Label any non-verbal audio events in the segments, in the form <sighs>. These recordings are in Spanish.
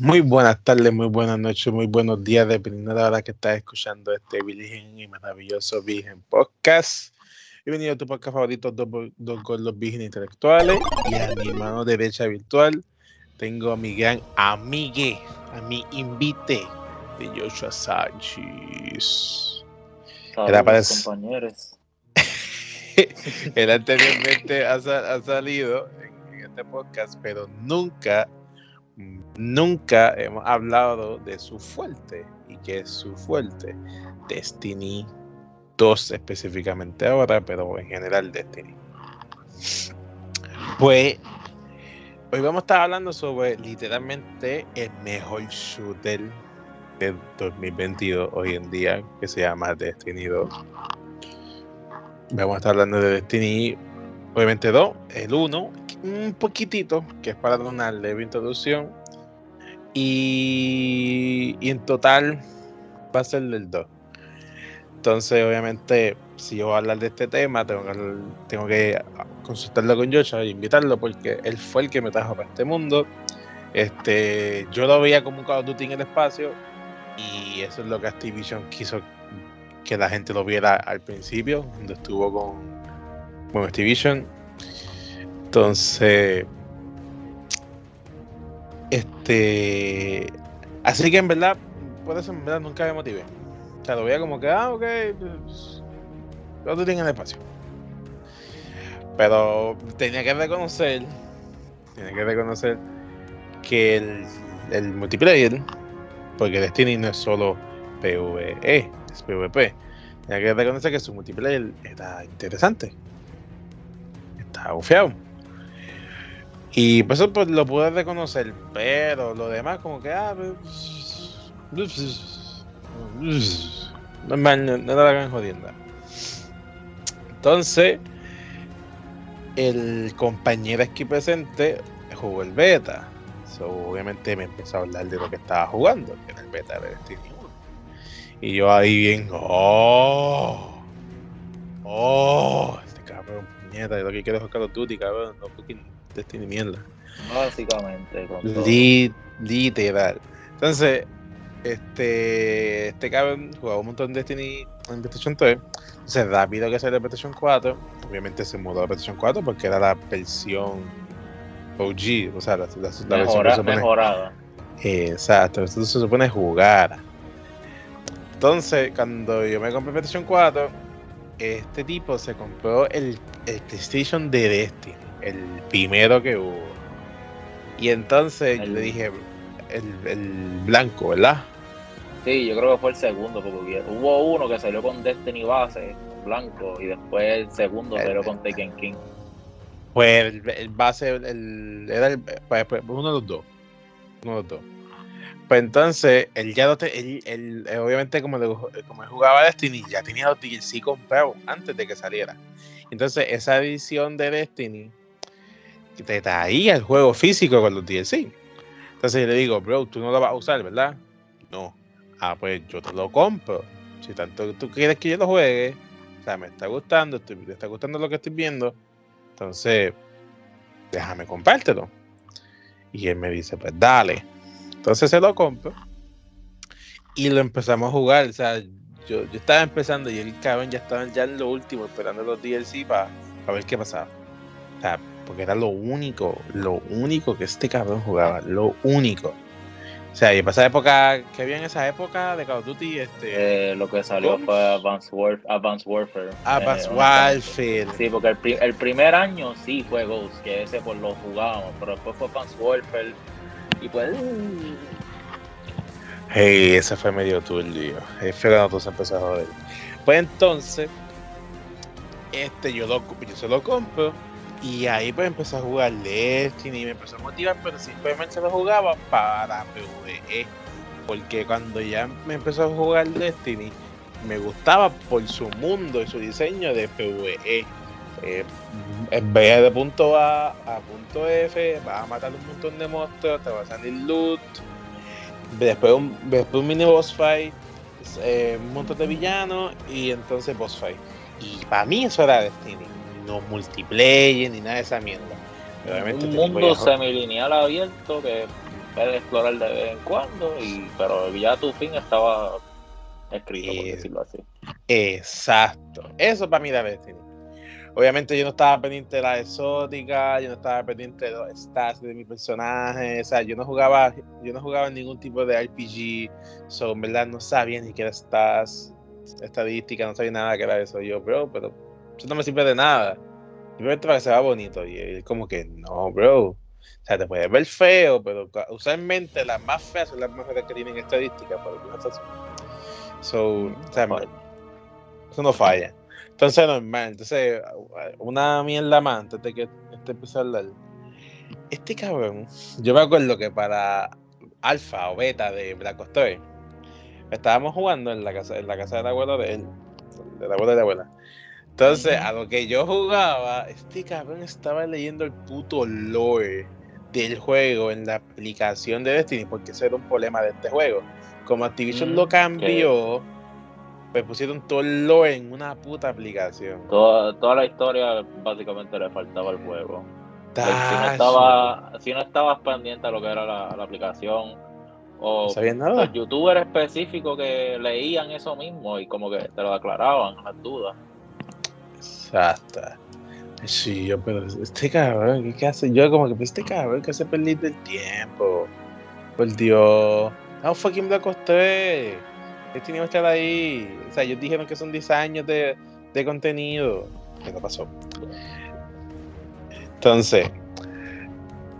Muy buenas tardes, muy buenas noches, muy buenos días, dependiendo de la hora que estás escuchando este Virgen y maravilloso Virgen Podcast. Bienvenido a tu podcast favorito, Dos, dos Gordos Virgen Intelectuales. Y a mi mano derecha virtual tengo a mi gran amigue, a mi invite de Joshua Sánchez. Era para compañeros. <laughs> Él anteriormente ha, ha salido en este podcast, pero nunca nunca hemos hablado de su fuerte. ¿Y que es su fuerte? Destiny 2 específicamente ahora, pero en general Destiny. Pues hoy vamos a estar hablando sobre literalmente el mejor shooter del 2022 hoy en día, que se llama Destiny 2. Vamos a estar hablando de Destiny, obviamente 2, el 1, un poquitito, que es para una leve introducción. Y, en total va a ser del 2. Entonces, obviamente, si yo voy a hablar de este tema, tengo que, consultarlo con Joshua e invitarlo porque él fue el que me trajo para este mundo. Este, yo lo veía como un Call of Duty en el espacio y eso es lo que Activision quiso que la gente lo viera al principio, cuando estuvo con, con Activision. Entonces, este. Así que en verdad, por eso en verdad nunca me motivé. O sea, lo veía como que, ah, ok, pues, lo tú tienes el espacio. Pero tenía que reconocer, tenía que reconocer que el, el multiplayer, porque Destiny no es solo PvE, es PvP. Tenía que reconocer que su multiplayer era interesante. Está bufeado. Y pues eso pues, lo pude reconocer, pero lo demás como que, ah, pues, normal, no, no la hagan jodienda. Entonces, el compañero aquí presente jugó el beta. obviamente me empezó a hablar de lo que estaba jugando, que era el beta de Destiny 1. Y yo ahí bien, oh, oh, este cabrón, puñeta, lo que quiero es Call of Duty, cabrón, no fucking Destiny mierda. Básicamente. literal. Entonces, este, este cabrón jugaba un montón de Destiny en PlayStation 3. Entonces, rápido que salió de PlayStation 4, obviamente se mudó a PlayStation 4 porque era la versión OG, o sea, la, la, la versión que se supone, mejorada. Exacto, esto se supone jugar. Entonces, cuando yo me compré PlayStation 4, este tipo se compró el, el PlayStation de Destiny el primero que hubo. Y entonces le dije, el, blanco, ¿verdad? Sí, yo creo que fue el segundo, porque hubo uno que salió con Destiny base, blanco, y después el segundo salió con Taken King. Pues el, base, el, era el, pues, pues, uno de los dos. Uno de los dos. Pues entonces, él ya él, obviamente como, como él jugaba Destiny, ya tenía los DLC comprados antes de que saliera. Entonces, esa edición de Destiny te traía el juego físico con los DLC. Entonces le digo, bro, tú no lo vas a usar, ¿verdad? No. Ah, pues yo te lo compro. Si tanto tú quieres que yo lo juegue, o sea, me está gustando, estoy, está gustando lo que estoy viendo, entonces déjame compártelo. Y él me dice, pues dale. Entonces se lo compro y lo empezamos a jugar. O sea, yo, yo estaba empezando y el cabrón ya estaba ya en lo último, esperando los DLC para ver qué pasaba. O sea, porque era lo único, lo único que este cabrón jugaba, lo único. O sea, y para esa época, ¿qué había en esa época de Call of Duty? Este, eh, lo que salió fue Advanced, Warfare. Advanced eh, Warfare. Sí, porque el, primer año sí fue Ghost, que ese pues lo jugábamos, pero después fue Advanced Warfare. Y pues. Hey, ese fue medio turbio. Es fue cuando se empezó a joder. Pues entonces, este yo, lo, yo se lo compro y ahí pues empecé a jugar Destiny y me empezó a motivar, pero simplemente lo jugaba para PvE. Porque cuando ya me empezó a jugar Destiny, me gustaba por su mundo y su diseño de PvE. Eh, vez de punto A a punto F, vas a matar un montón de monstruos, te va a salir loot. Después un, después un mini boss fight, eh, un montón de villanos y entonces boss fight. Y para mí eso era Destiny no multiplayer ni nada de esa mierda. un mundo semilineal abierto que explorar de vez en cuando, y, pero ya tu fin estaba escrito, por Eh, decirlo así. Exacto. Eso para mí era Destiny. Obviamente yo no estaba pendiente de la exótica, yo no estaba pendiente de los stats de mi personaje, o sea, yo no jugaba, yo no jugaba ningún tipo de RPG, so, en verdad no sabía ni qué era stats, estadística, no sabía nada que era eso. Yo, bro, pero eso no me sirve de nada. Simplemente para que se vea bonito. Y él como que, no, bro. O sea, te puedes ver feo, pero usualmente las más feas son las mejores que tienen estadística por alguna razón. So, o sea, eso no falla. Entonces, normal. Entonces, una mierda más antes de que este empiece a hablar. Este cabrón, yo me acuerdo que para alfa o beta de Black Ops 3, estábamos jugando en la casa, en la casa del abuelo de él, del abuelo de la abuela. Entonces, a lo que yo jugaba, este cabrón estaba leyendo el puto lore del juego en la aplicación de Destiny, porque ese era un problema de este juego. Como Activision Mm, lo cambió, pues pusieron todo el lore en una puta aplicación. Toda, toda la historia básicamente le faltaba al juego. si, no estaba, si no estabas pendiente a lo que era la, la aplicación, o No nada. los youtubers específicos que leían eso mismo y como que te lo aclaraban las dudas. Exacto. Sí, yo, pero este cabrón, ¿qué, hace? Yo como que, este cabrón, que hace perder el tiempo. Por Dios. No, fucking Black Ops 3. Este niño estar ahí. O sea, ellos dijeron que son 10 años de, de contenido. ¿Qué pasó? Entonces,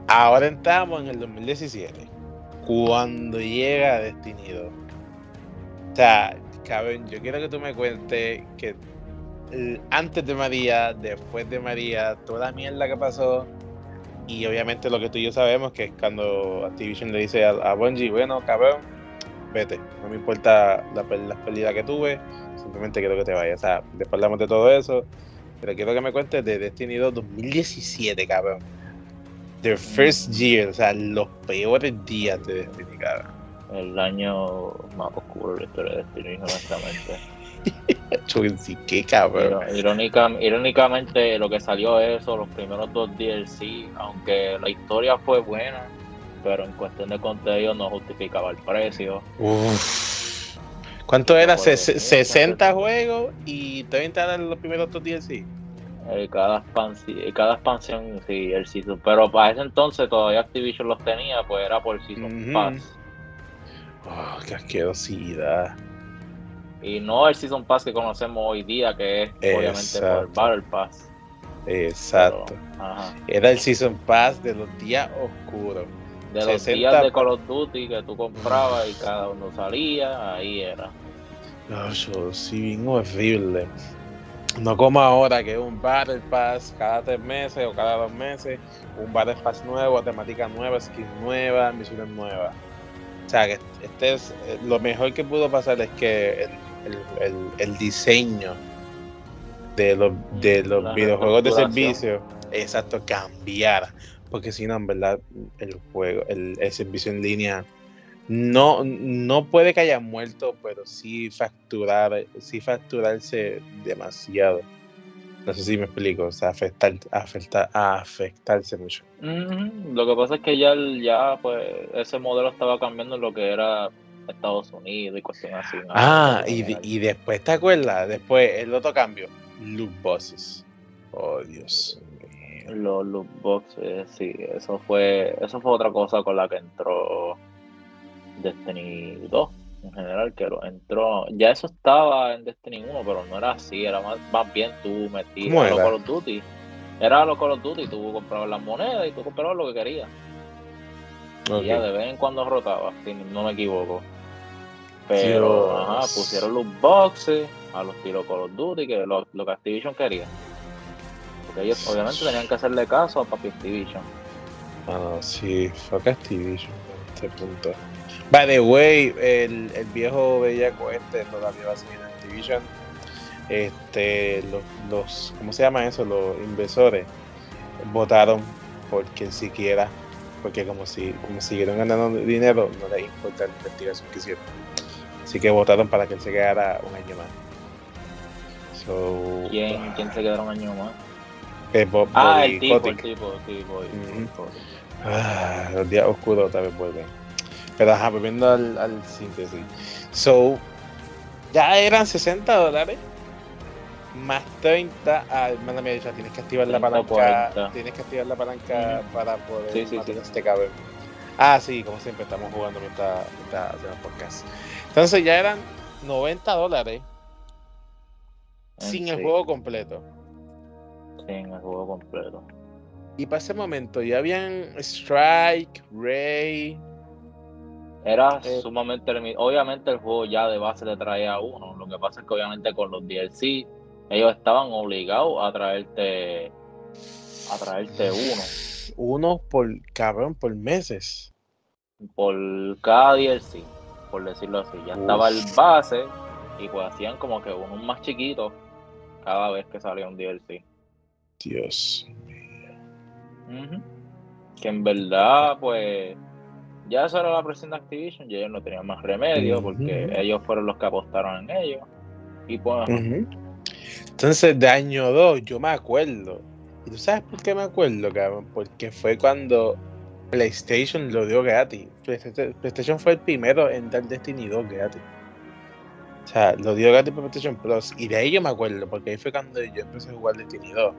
ahora estamos en el 2017. Cuando llega Destiny 2. O sea, cabrón, yo quiero que tú me cuentes que antes de María, después de María, toda la mierda que pasó. Y obviamente lo que tú y yo sabemos que es cuando Activision le dice a, a Bungie, bueno, cabrón, vete, no me importa las pérdidas que tuve, simplemente quiero que te vayas. O sea, después hablamos de todo eso, pero quiero que me cuentes de Destiny 2 2017, cabrón. The first year, o sea, los peores días de Destiny, cabrón. El año más oscuro de la historia de Destiny, honestamente. <laughs> Qué cabrón. Iro- irónica- irónicamente, lo que salió eso, los primeros dos DLC, aunque la historia fue buena, pero en cuestión de contenido no justificaba el precio. Uf. ¿Cuánto era? Ses- 60 juegos y 30 eran los primeros dos DLC. Eh, cada, expansi- cada expansión, sí, el Season. Pero para ese entonces todavía Activision los tenía, pues era por Season Ujú. Pass. Oh, qué asquerosidad. Y no el Season Pass que conocemos hoy día, que es obviamente por Exacto. Battle Pass. Exacto. Pero, ajá. Era el Season Pass de los días oscuros. De los 60 días de Call of Duty que tú comprabas y cada uno salía, ahí era. Oh, yo, sí, bien horrible. No como ahora, que es un Battle Pass cada tres meses o cada dos meses, un Battle Pass nuevo, temática nueva, skin nueva, misiones nuevas. O sea, que este es eh, lo mejor que pudo pasar es que el, el- el- el diseño de los, de los La videojuegos de servicio, exacto, cambiara. Porque si no, en verdad, el juego, el, el servicio en línea no, no puede que haya muerto, pero sí facturar, sí facturarse demasiado. No sé si me explico, o sea, afectar, afectar, afectarse mucho. Lo que pasa es que ya, ya pues ese modelo estaba cambiando en lo que era Estados Unidos y cuestiones así. ¿no? Ah, y, de- y después, ¿te acuerdas? Después, el otro cambio, loot bosses. Oh, Dios mío. Los loot boxes, sí, eso fue, eso fue otra cosa con la que entró Destiny 2 en general, que lo entró, ya eso estaba en Destiny 1, pero no era así, era más, más bien tú metías ¿Cómo a los? Call of Duty. Era los Call of Duty, tú comprabas las monedas y tú comprabas lo que querías. Y ya de vez en cuando rotaba, si no me equivoco. Pero, Dios. ajá, pusieron los boxes a los tiros Call of Duty, que lo, lo que Activision quería. Porque ellos obviamente tenían que hacerle caso a Papi Activision. Ah, no, sí, fuck Activision en este punto. By the way, el, el viejo bellaco este todavía va a seguir en Activision. Este, los, los, ¿cómo se llama eso? Los inversores votaron porque siquiera, porque como si como siguieron ganando dinero, no les importa la investigación que hicieron. Así que votaron para que él se quedara un año más. So, ¿Quién, quién se quedaron un año más? eh, Bob- Ah, Bobby el tipo, el Kotick. tipo, sí, Bobby. Ah, los días oscuros tal vez vuelven. Pero ajá, volviendo al, al síntesis. So, ya eran 60 dólares más 30 ah, manda me dicho, tienes que activar la 30, palanca 40. tienes que activar la palanca para poder Sí, sí, matar sí. este cabrón ah sí como siempre estamos jugando mientras, mientras hacemos podcast entonces ya eran 90 dólares sin el juego completo sí, en el juego completo. y para ese momento ya habían Strike Ray Era Eh. sumamente Obviamente el juego ya de base te traía uno. Lo que pasa es que obviamente con los DLC ellos estaban obligados a traerte a traerte uno uno por cabrón por meses por cada DLC, por decirlo así. Ya Uf. estaba el base y pues hacían como que uno más chiquito cada vez que salía un DLC. Dios Ujú. Que en verdad, pues, ya eso era la presión de Activision y ellos no tenían más remedio porque ellos fueron los que apostaron en ellos. Y pues. Entonces, de año 2, yo me acuerdo. ¿Y tú sabes por qué me acuerdo, cabrón? Porque fue cuando PlayStation lo dio gratis. PlayStation fue el primero en dar Destiny 2 gratis. O sea, lo dio gratis por PlayStation Plus. Y de ahí yo me acuerdo, porque ahí fue cuando yo empecé a jugar Destiny 2.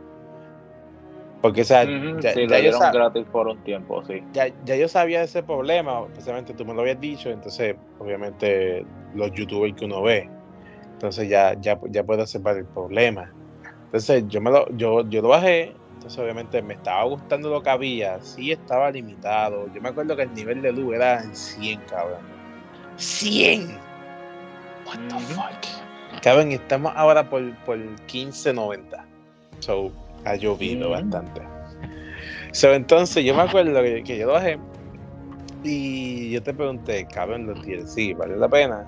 Porque, o sea, ya, sí, ya yo gratis por un tiempo, sí. ya, ya yo sabía ese problema, especialmente tú me lo habías dicho, entonces obviamente los youtubers que uno ve, entonces ya, ya, ya puedo observar el problema. Entonces yo me lo, yo, yo lo bajé, entonces obviamente me estaba gustando lo que había, sí estaba limitado, yo me acuerdo que el nivel de luz era en 100, cabrón. 100. What the fuck. Cabrón, estamos ahora por, por 15.90. So, ha llovido bastante. So, entonces, yo me acuerdo que, que yo lo bajé y yo te pregunté, cabrón, los DLC, ¿vale la pena?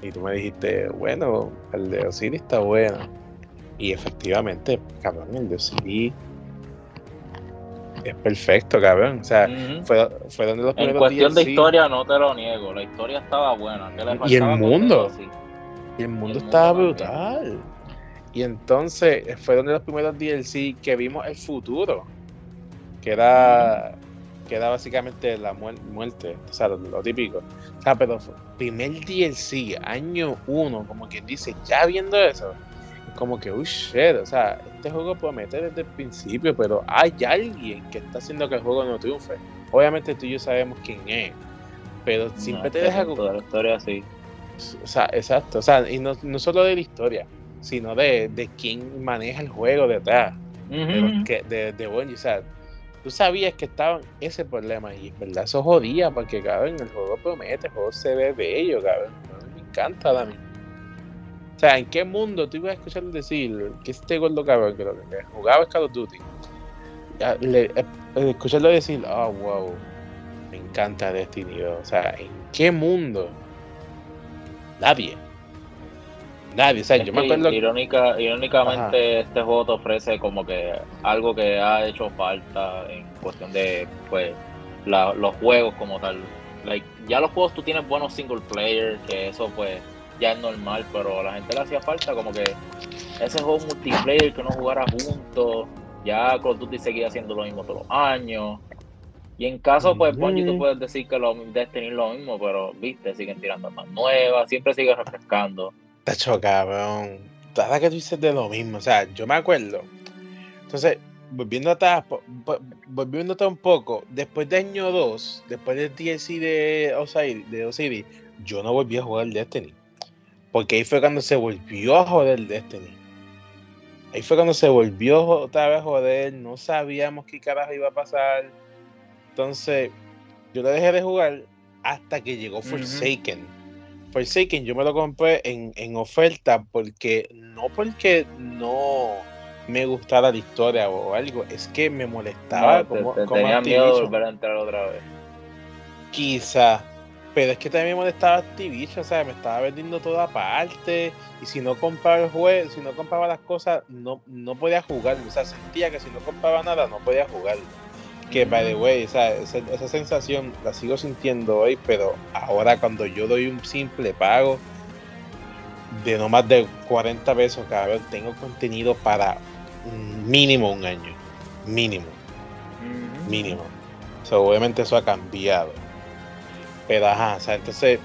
Y tú me dijiste, bueno, el de Osiris está bueno. Y efectivamente, cabrón, el de Osiris es perfecto, cabrón. O sea, Ujú. fue, fueron de los En primeros cuestión de historia no te lo niego, la historia estaba buena. ¿qué le Y el mundo. Y el mundo el estaba mundo brutal. Y entonces eh, fueron de los primeros DLC que vimos el futuro. Que era. Que era básicamente la muer- muerte. O sea, lo, lo típico. O sea, pero fue- primer DLC, año uno, como quien dice, ya viendo eso. Como que, uy, shit. O sea, este juego promete desde el principio, pero hay alguien que está haciendo que el juego no triunfe. Obviamente tú y yo sabemos quién es. Pero siempre No, te deja de la historia sí. o sea, exacto. O sea, y no, no solo de la historia, sino de, de quién maneja el juego detrás. De, de, de Bungie. O sea, tú sabías que estaba ese problema y en verdad eso jodía porque, cabrón, el juego promete, el juego se ve bello, cabrón. Me encanta a mí. O sea, ¿en qué mundo tú ibas a escuchar decir que este gordo cabrón que lo que jugaba Call of Duty? le- eh, escucharlo decir, oh, wow, me encanta Destiny 2. O sea, ¿en qué mundo? Nadie. Nadie. O sea, yo me acuerdo. irónica, irónicamente este juego te ofrece como que algo que ha hecho falta en cuestión de pues la- los juegos como tal. Like, ya los juegos tú tienes buenos single player, que eso pues ya es normal, pero a la gente le hacía falta como que ese juego multiplayer que uno jugara juntos, ya Call of Duty seguía haciendo lo mismo todos los años. Y en caso, pues, Bungie, tú puedes decir que lo, Destiny es lo mismo, pero, viste, siguen tirando más nuevas, siempre sigue refrescando. Tacho, cabrón. Ahora que tú dices de lo mismo, o sea, yo me acuerdo. Entonces, volviendo atrás, atrás un poco, después de año 2, después del DLC de Osiris, de Osiris, yo no volví a jugar Destiny. Porque ahí fue cuando se volvió a joder Destiny. Ahí fue cuando se volvió otra vez a joder, no sabíamos qué carajo iba a pasar. Entonces, yo lo dejé de jugar hasta que llegó. Forsaken. Forsaken yo me lo compré en, en oferta porque no porque no me gustara la historia o algo, es que me molestaba No, como, te, como tenía miedo volver a entrar otra vez. Quizá. Pero es que también me molestaba Activision, o sea, me estaba vendiendo toda parte. Y si no compraba el juego, si no compraba las cosas, no, no podía jugar. O sea, sentía que si no compraba nada, no podía jugar. Que, by the way, o sea, esa, esa sensación la sigo sintiendo hoy, pero ahora cuando yo doy un simple pago de no más de 40 pesos, cabrón, tengo contenido para mínimo un año. Mínimo mínimo. obviamente eso ha cambiado. Pero ajá, o sea, entonces,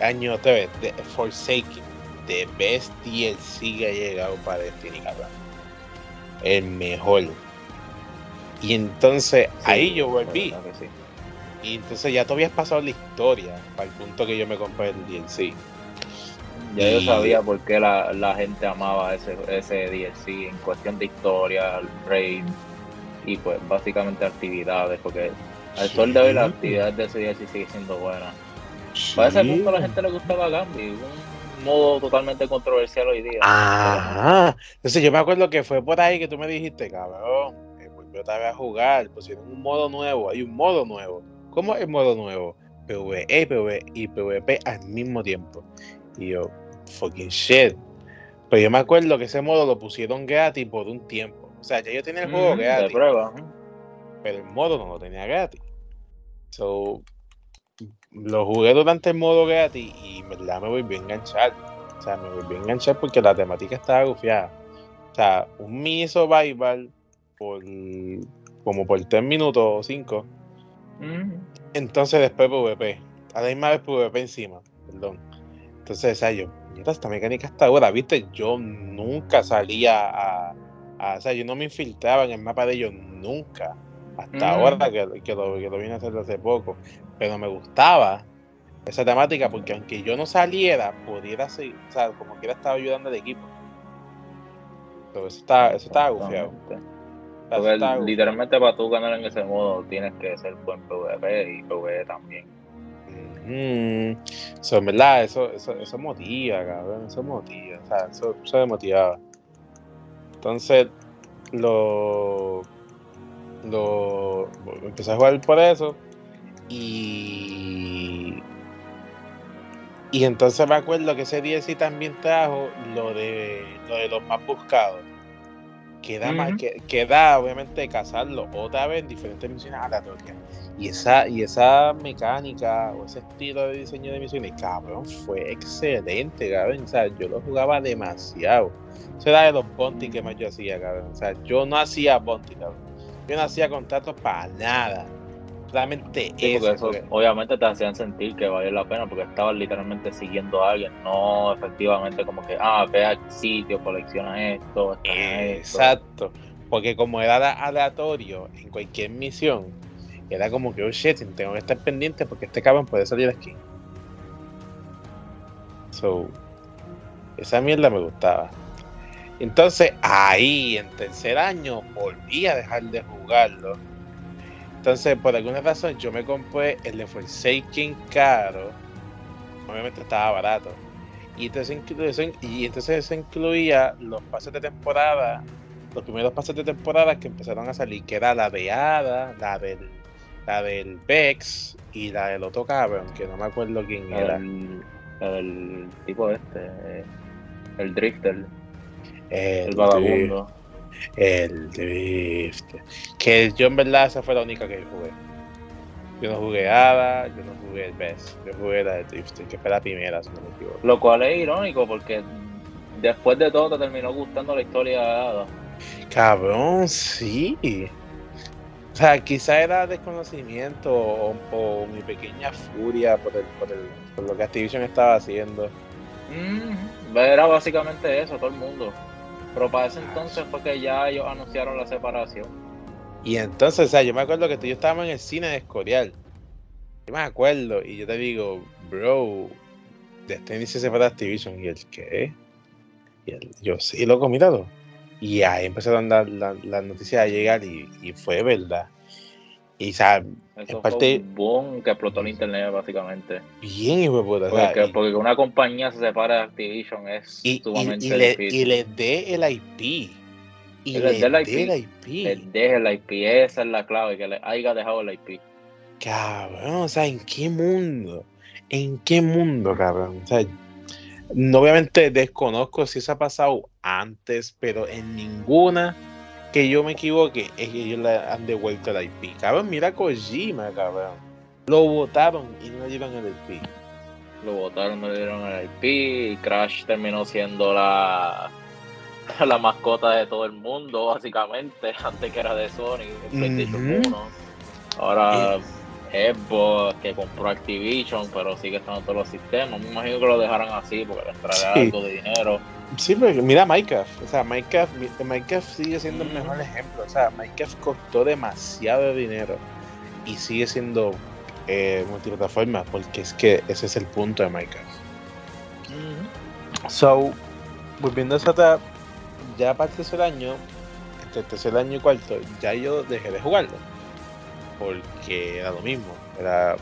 año TV, de Forsaken, the best DLC que ha llegado para Destiny, cabrón. El mejor. Y entonces ahí yo volví. Y entonces ya tú habías pasado la historia para el punto que yo me compré el DLC. Ya yo sabía por qué la, la gente amaba ese, ese DLC en cuestión de historia, el raid y pues básicamente actividades, porque al sol de hoy las actividades de ese DLC sigue siendo buena. Para ese punto a la gente le gustaba Gambi, un modo totalmente controversial hoy día. Ajá. Entonces yo me acuerdo que fue por ahí que tú me dijiste, cabrón, que volvió otra vez a jugar, pusieron un modo nuevo, hay un modo nuevo. ¿Cómo es el modo nuevo? PvE, PvE y PvP al mismo tiempo. Y yo, fucking shit. Pero yo me acuerdo que ese modo lo pusieron gratis por un tiempo. O sea, ya yo tenía el juego gratis. De prueba. Pero el modo no lo tenía gratis. So, lo jugué durante el modo gratis y en verdad me volví a enganchar. O sea, me volví a enganchar porque la temática estaba gufiada. O sea, un mini survival por como por 3 minutos o 5. Entonces después PvP. A la misma vez PvP encima. Perdón. Entonces, o sea, yo, esta mecánica está ahora, viste, yo nunca salía a, o sea, yo no me infiltraba en el mapa de ellos nunca. Hasta ahora que, que, lo, que lo vine a hacer hace poco pero me gustaba esa temática porque aunque yo no saliera, pudiera seguir, o sea, como quiera estaba ayudando al equipo. Pero eso está, eso estaba gufiado. literalmente para tú ganar en ese modo tienes que ser buen PvP y PvE también. Eso, en verdad, eso, eso, eso motiva, cabrón, eso motiva, o sea, eso, eso me motivaba. Entonces, lo, lo empecé a jugar por eso y. Y entonces me acuerdo que ese DLC también trajo lo de, lo de los más buscados. Que da, que, da obviamente cazarlo otra vez en diferentes misiones aleatorias. Y esa, y esa mecánica o ese estilo de diseño de misiones, cabrón, fue excelente, cabrón. O sea, yo lo jugaba demasiado. Eso era de los bounty que más yo hacía, cabrón. O sea, yo no hacía bounty, cabrón. Yo no hacía contratos para nada eso. Obviamente te hacían sentir que valía la pena porque estabas literalmente siguiendo a alguien, no efectivamente como que, ah, ve al sitio, colecciona esto. Exacto, porque como era aleatorio en cualquier misión, era como que, oh shit, tengo que estar pendiente porque este cabrón puede salir aquí. So, esa mierda me gustaba. Entonces, ahí en tercer año volví a dejar de jugarlo entonces, por alguna razón, yo me compré el de Forsaken caro. Obviamente estaba barato. Y entonces, y entonces eso incluía los pases de temporada, los primeros pases de temporada que empezaron a salir, que era la de Ada, la del, la del Vex y la del otro cabrón, que no me acuerdo quién era. El, tipo este, el Drifter, el, el vagabundo. El Drift. Que yo en verdad esa fue la única que yo jugué. Yo no jugué Ada, yo no jugué el Best, yo jugué la de Drift, que fue la primera, si no me equivoco. Lo cual es irónico porque después de todo te terminó gustando la historia de Ada. Cabrón, sí. O sea, quizá era desconocimiento o, mi pequeña furia por, el, por, el, por lo que Activision estaba haciendo. Mm, era básicamente eso, todo el mundo. Pero para ese entonces fue que ya ellos anunciaron la separación. Y entonces, o sea, yo me acuerdo que tú y yo estábamos en el cine de Escorial. Yo me acuerdo, y yo te digo, bro, Destiny se separa de Activision. ¿Y el qué? Y el, yo sí, lo he comido. Y ahí empezaron las la, noticias a llegar y, fue verdad. Y, o Eso parte, fue un boom que explotó el internet, básicamente. Bien, hijo de puta. Porque, porque que una compañía se separa de Activision es sumamente y, le, difícil. Y les dé el IP. Y les dé el IP. Les dé el IP. Esa es la clave, que le haya dejado el IP. Cabrón, o sea, ¿en qué mundo? ¿En qué mundo, cabrón? O sea, no, obviamente desconozco si eso ha pasado antes, pero en ninguna que yo me equivoque, es que ellos le han devuelto el IP. Cabrón, mira Kojima, cabrón. Lo votaron y no le dieron el IP. Lo votaron, no le dieron el IP. Y Crash terminó siendo la, <laughs> la mascota de todo el mundo, básicamente. <laughs> Antes que era de Sony, de PlayStation 1. Ahora Xbox que compró Activision, pero sigue estando todos los sistemas. Me imagino que lo dejaran así porque les traerá algo de dinero. Sí, mira Minecraft, o sea, Minecraft, Minecraft sigue siendo el mejor ejemplo, o sea, Minecraft costó demasiado dinero y sigue siendo eh, multiplataforma porque es que ese es el punto de Minecraft. So, volviendo a esa ya para el tercer año, entre el tercer año y cuarto, ya yo dejé de jugarlo porque era lo mismo, era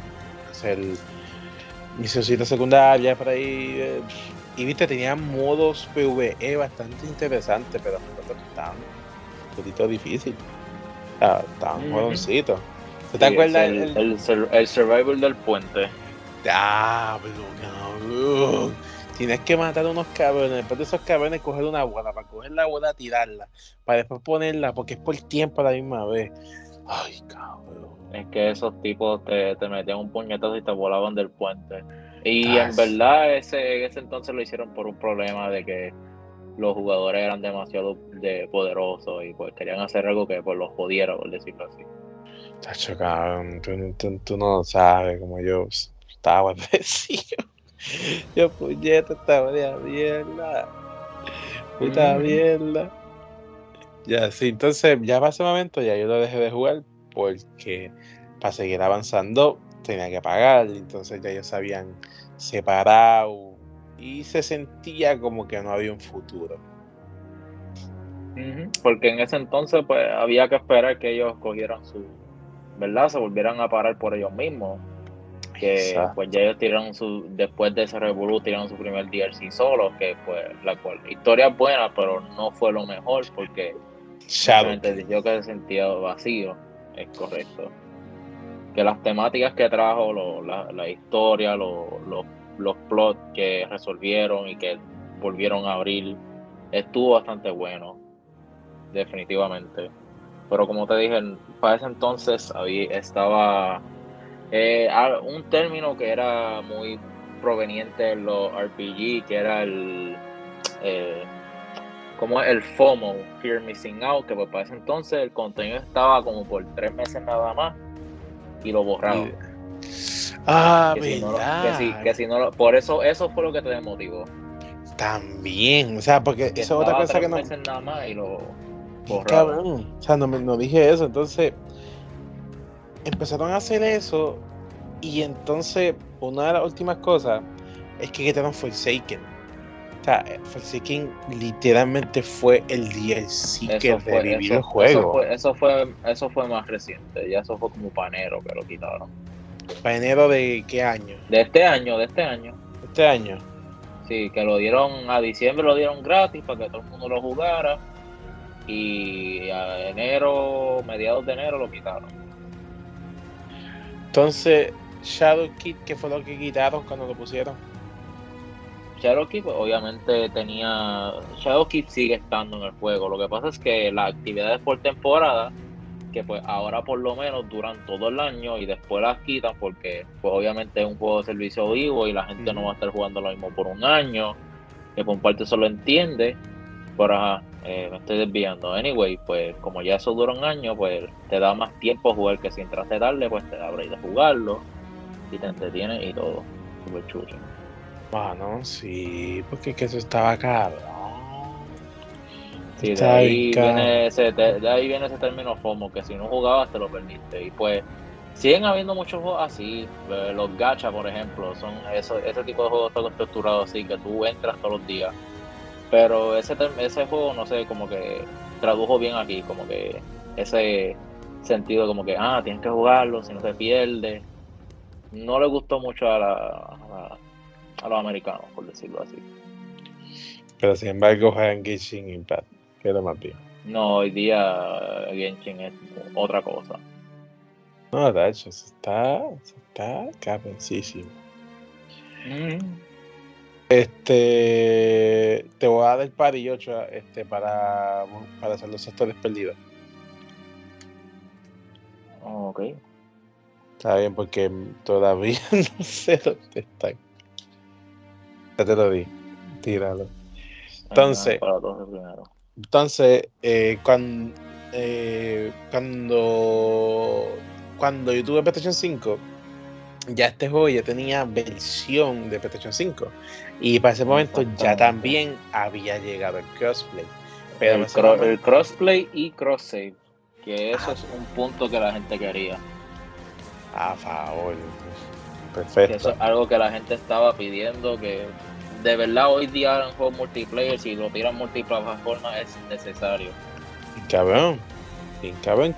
hacer mi secundaria secundaria por ahí. Eh, y viste, tenía modos PvE bastante interesantes, pero estaban un poquito difícil. estaban uh ¿Te acuerdas? El, el, el, survival del puente. Ah, pero Tienes que matar a unos cabrones. Después de esos cabrones, coger una bola. Para coger la bola, tirarla. Para después ponerla, porque es por tiempo a la misma vez. Ay, cabrón. Es que esos tipos te, te metían un puñetazo y te volaban del puente. Y en verdad ese, ese entonces lo hicieron por un problema de que los jugadores eran demasiado de poderosos y pues querían hacer algo que pues los jodiera, por decirlo así. Tacho, cabrón, tú, tú, no sabes como yo estaba agradecido. <laughs> Yo puñeta estaba de mierda. Puta mierda. Ya, sí, entonces ya para ese momento ya yo lo dejé de jugar porque para seguir avanzando tenía que pagar, entonces ya ellos se habían separado y se sentía como que no había un futuro. Porque en ese entonces pues había que esperar que ellos cogieran su, ¿verdad? Se volvieran a parar por ellos mismos. Que pues ya ellos tiraron su, después de ese revolú tiraron su primer DLC solo, que pues la cual, historia buena, pero no fue lo mejor porque Shadow. dijo que se sentía vacío, es correcto que las temáticas que trajo, la, historia, los plots que resolvieron y que volvieron a abrir, estuvo bastante bueno, definitivamente. Pero como te dije, para ese entonces había, estaba eh, un término que era muy proveniente en los RPG, que era el... Eh, como el FOMO, Fear Missing Out, que pues para ese entonces el contenido estaba como por tres meses nada más y lo borraron. Ah, que si no, que si, no por eso, eso fue lo que te desmotivó. También, o sea, porque eso es otra cosa que no. nada más y lo borraron. O sea, no, no dije eso, entonces empezaron a hacer eso y entonces una de las últimas cosas es que quitaron Forsaken. O sea, literalmente fue el DLC que revivió el juego. Eso fue, eso fue, más reciente, ya eso fue como panero que lo quitaron. ¿Panero de qué año? De este año, de este año. Este año. Sí, que lo dieron a diciembre, lo dieron gratis para que todo el mundo lo jugara. Y a enero, mediados de enero lo quitaron. Entonces, Shadow Kid, ¿qué fue lo que quitaron cuando lo pusieron? Shadowkeep pues, obviamente tenía. Shadowkeep sigue estando en el juego. Lo que pasa es que las actividades por temporada, que pues ahora por lo menos duran todo el año y después las quitan porque pues obviamente es un juego de servicio vivo y la gente no va a estar jugando lo mismo por un año. Que por parte eso lo entiende. Pero ajá, eh, me estoy desviando. Anyway, pues como ya eso dura un año, pues te da más tiempo jugar que si entraste tarde, pues te da break de jugarlo y te entretiene y todo. Super chulo. Bueno, sí, porque que eso estaba caro. Sí, de ahí, viene ese, de, ahí viene ese término FOMO, que si no jugabas te lo perdiste. Y pues siguen habiendo muchos juegos así. Eh, los gacha, por ejemplo, son eso, ese tipo de juegos están estructurados así, que tú entras todos los días. Pero ese, ese juego, no sé, como que tradujo bien aquí, como que ese sentido como que, ah, tienes que jugarlo, si no te pierdes. No le gustó mucho a la a los americanos, por decirlo así. Pero sin embargo juegan Genshin Impact, que lo más bien. No, hoy día Genshin es otra cosa. No, de hecho, está, está cabencísimo. Mm. Este, te voy a dar par y ocho este, para, para hacer los sectores perdidos. ok. Está bien, porque todavía <laughs> no sé dónde están. Ya te lo di. Tíralo. Entonces, entonces eh, cuando, eh, cuando, cuando yo tuve PlayStation 5, ya este juego ya tenía versión de PlayStation 5. Y para ese momento ya también había llegado el crossplay. Pero el, crossplay y cross save, que eso es un punto que la gente quería. A favor. Perfecto. eso es algo que la gente estaba pidiendo, que de verdad hoy día en juegos multiplayer, si lo tiran multiplataforma es necesario. Cabrón. Cabrón,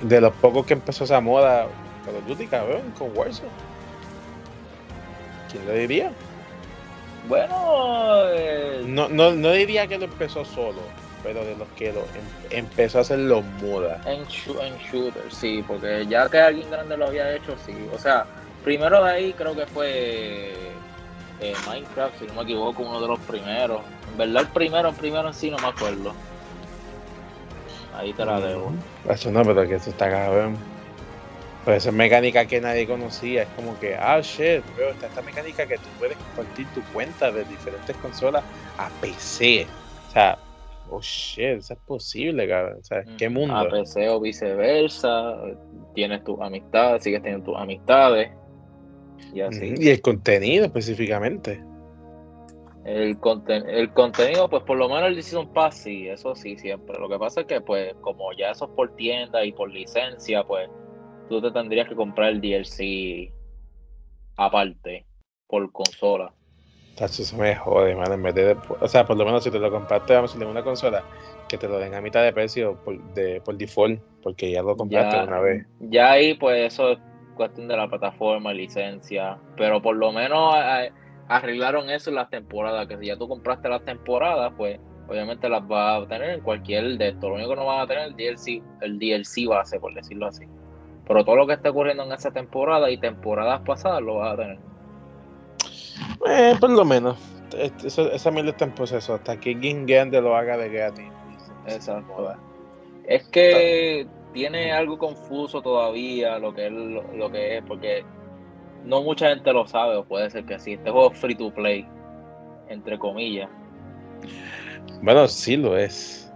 de los pocos que empezó esa moda, Call of Duty, cabrón, con Warzone. ¿Quién lo diría? Bueno, eh, no, no, no diría que lo empezó solo, pero de los que lo em, empezó a hacer los moda. En, en shooter, sí, porque ya que alguien grande lo había hecho, sí. O sea, primero de ahí creo que fue eh, Minecraft, si no me equivoco, uno de los primeros. En verdad, el primero, el primero en sí no me acuerdo. Ahí te la debo. Eso no, pero que eso está cabrón. Pues esa mecánica que nadie conocía. Es como que, ah, shit, bro, está esta mecánica que tú puedes compartir tu cuenta de diferentes consolas a PC. O sea, oh shit, eso es posible, cabrón. O sea, ¿qué mundo? A PC o viceversa. Tienes tus amistades, sigues teniendo tus amistades. Y así. Y el contenido específicamente. El, el contenido, pues por lo menos el Season Pass, sí, eso sí, siempre. Lo que pasa es que, pues, como ya eso es por tienda y por licencia, pues tú te tendrías que comprar el DLC aparte por consola. Tacho, eso me jode, man. En vez de, o sea, por lo menos si te lo compraste, vamos a una consola, que te lo den a mitad de precio por, de, por default, porque ya lo compraste una vez. Ya ahí, pues eso es cuestión de la plataforma, licencia, pero por lo menos arreglaron eso en las temporadas, que si ya tú compraste las temporadas, pues obviamente las vas a tener en cualquier de esto. Lo único que no vas a tener el DLC, el DLC base, por decirlo así. Pero todo lo que está ocurriendo en esa temporada y temporadas pasadas lo vas a tener. Eh, por lo menos. esa mierda está en proceso. Hasta que Game lo haga de gratis. Exacto. Es que tiene algo confuso todavía lo que es, lo, que es, porque no mucha gente lo sabe, o puede ser que sí. Este juego es free to play, entre comillas. Bueno, sí lo es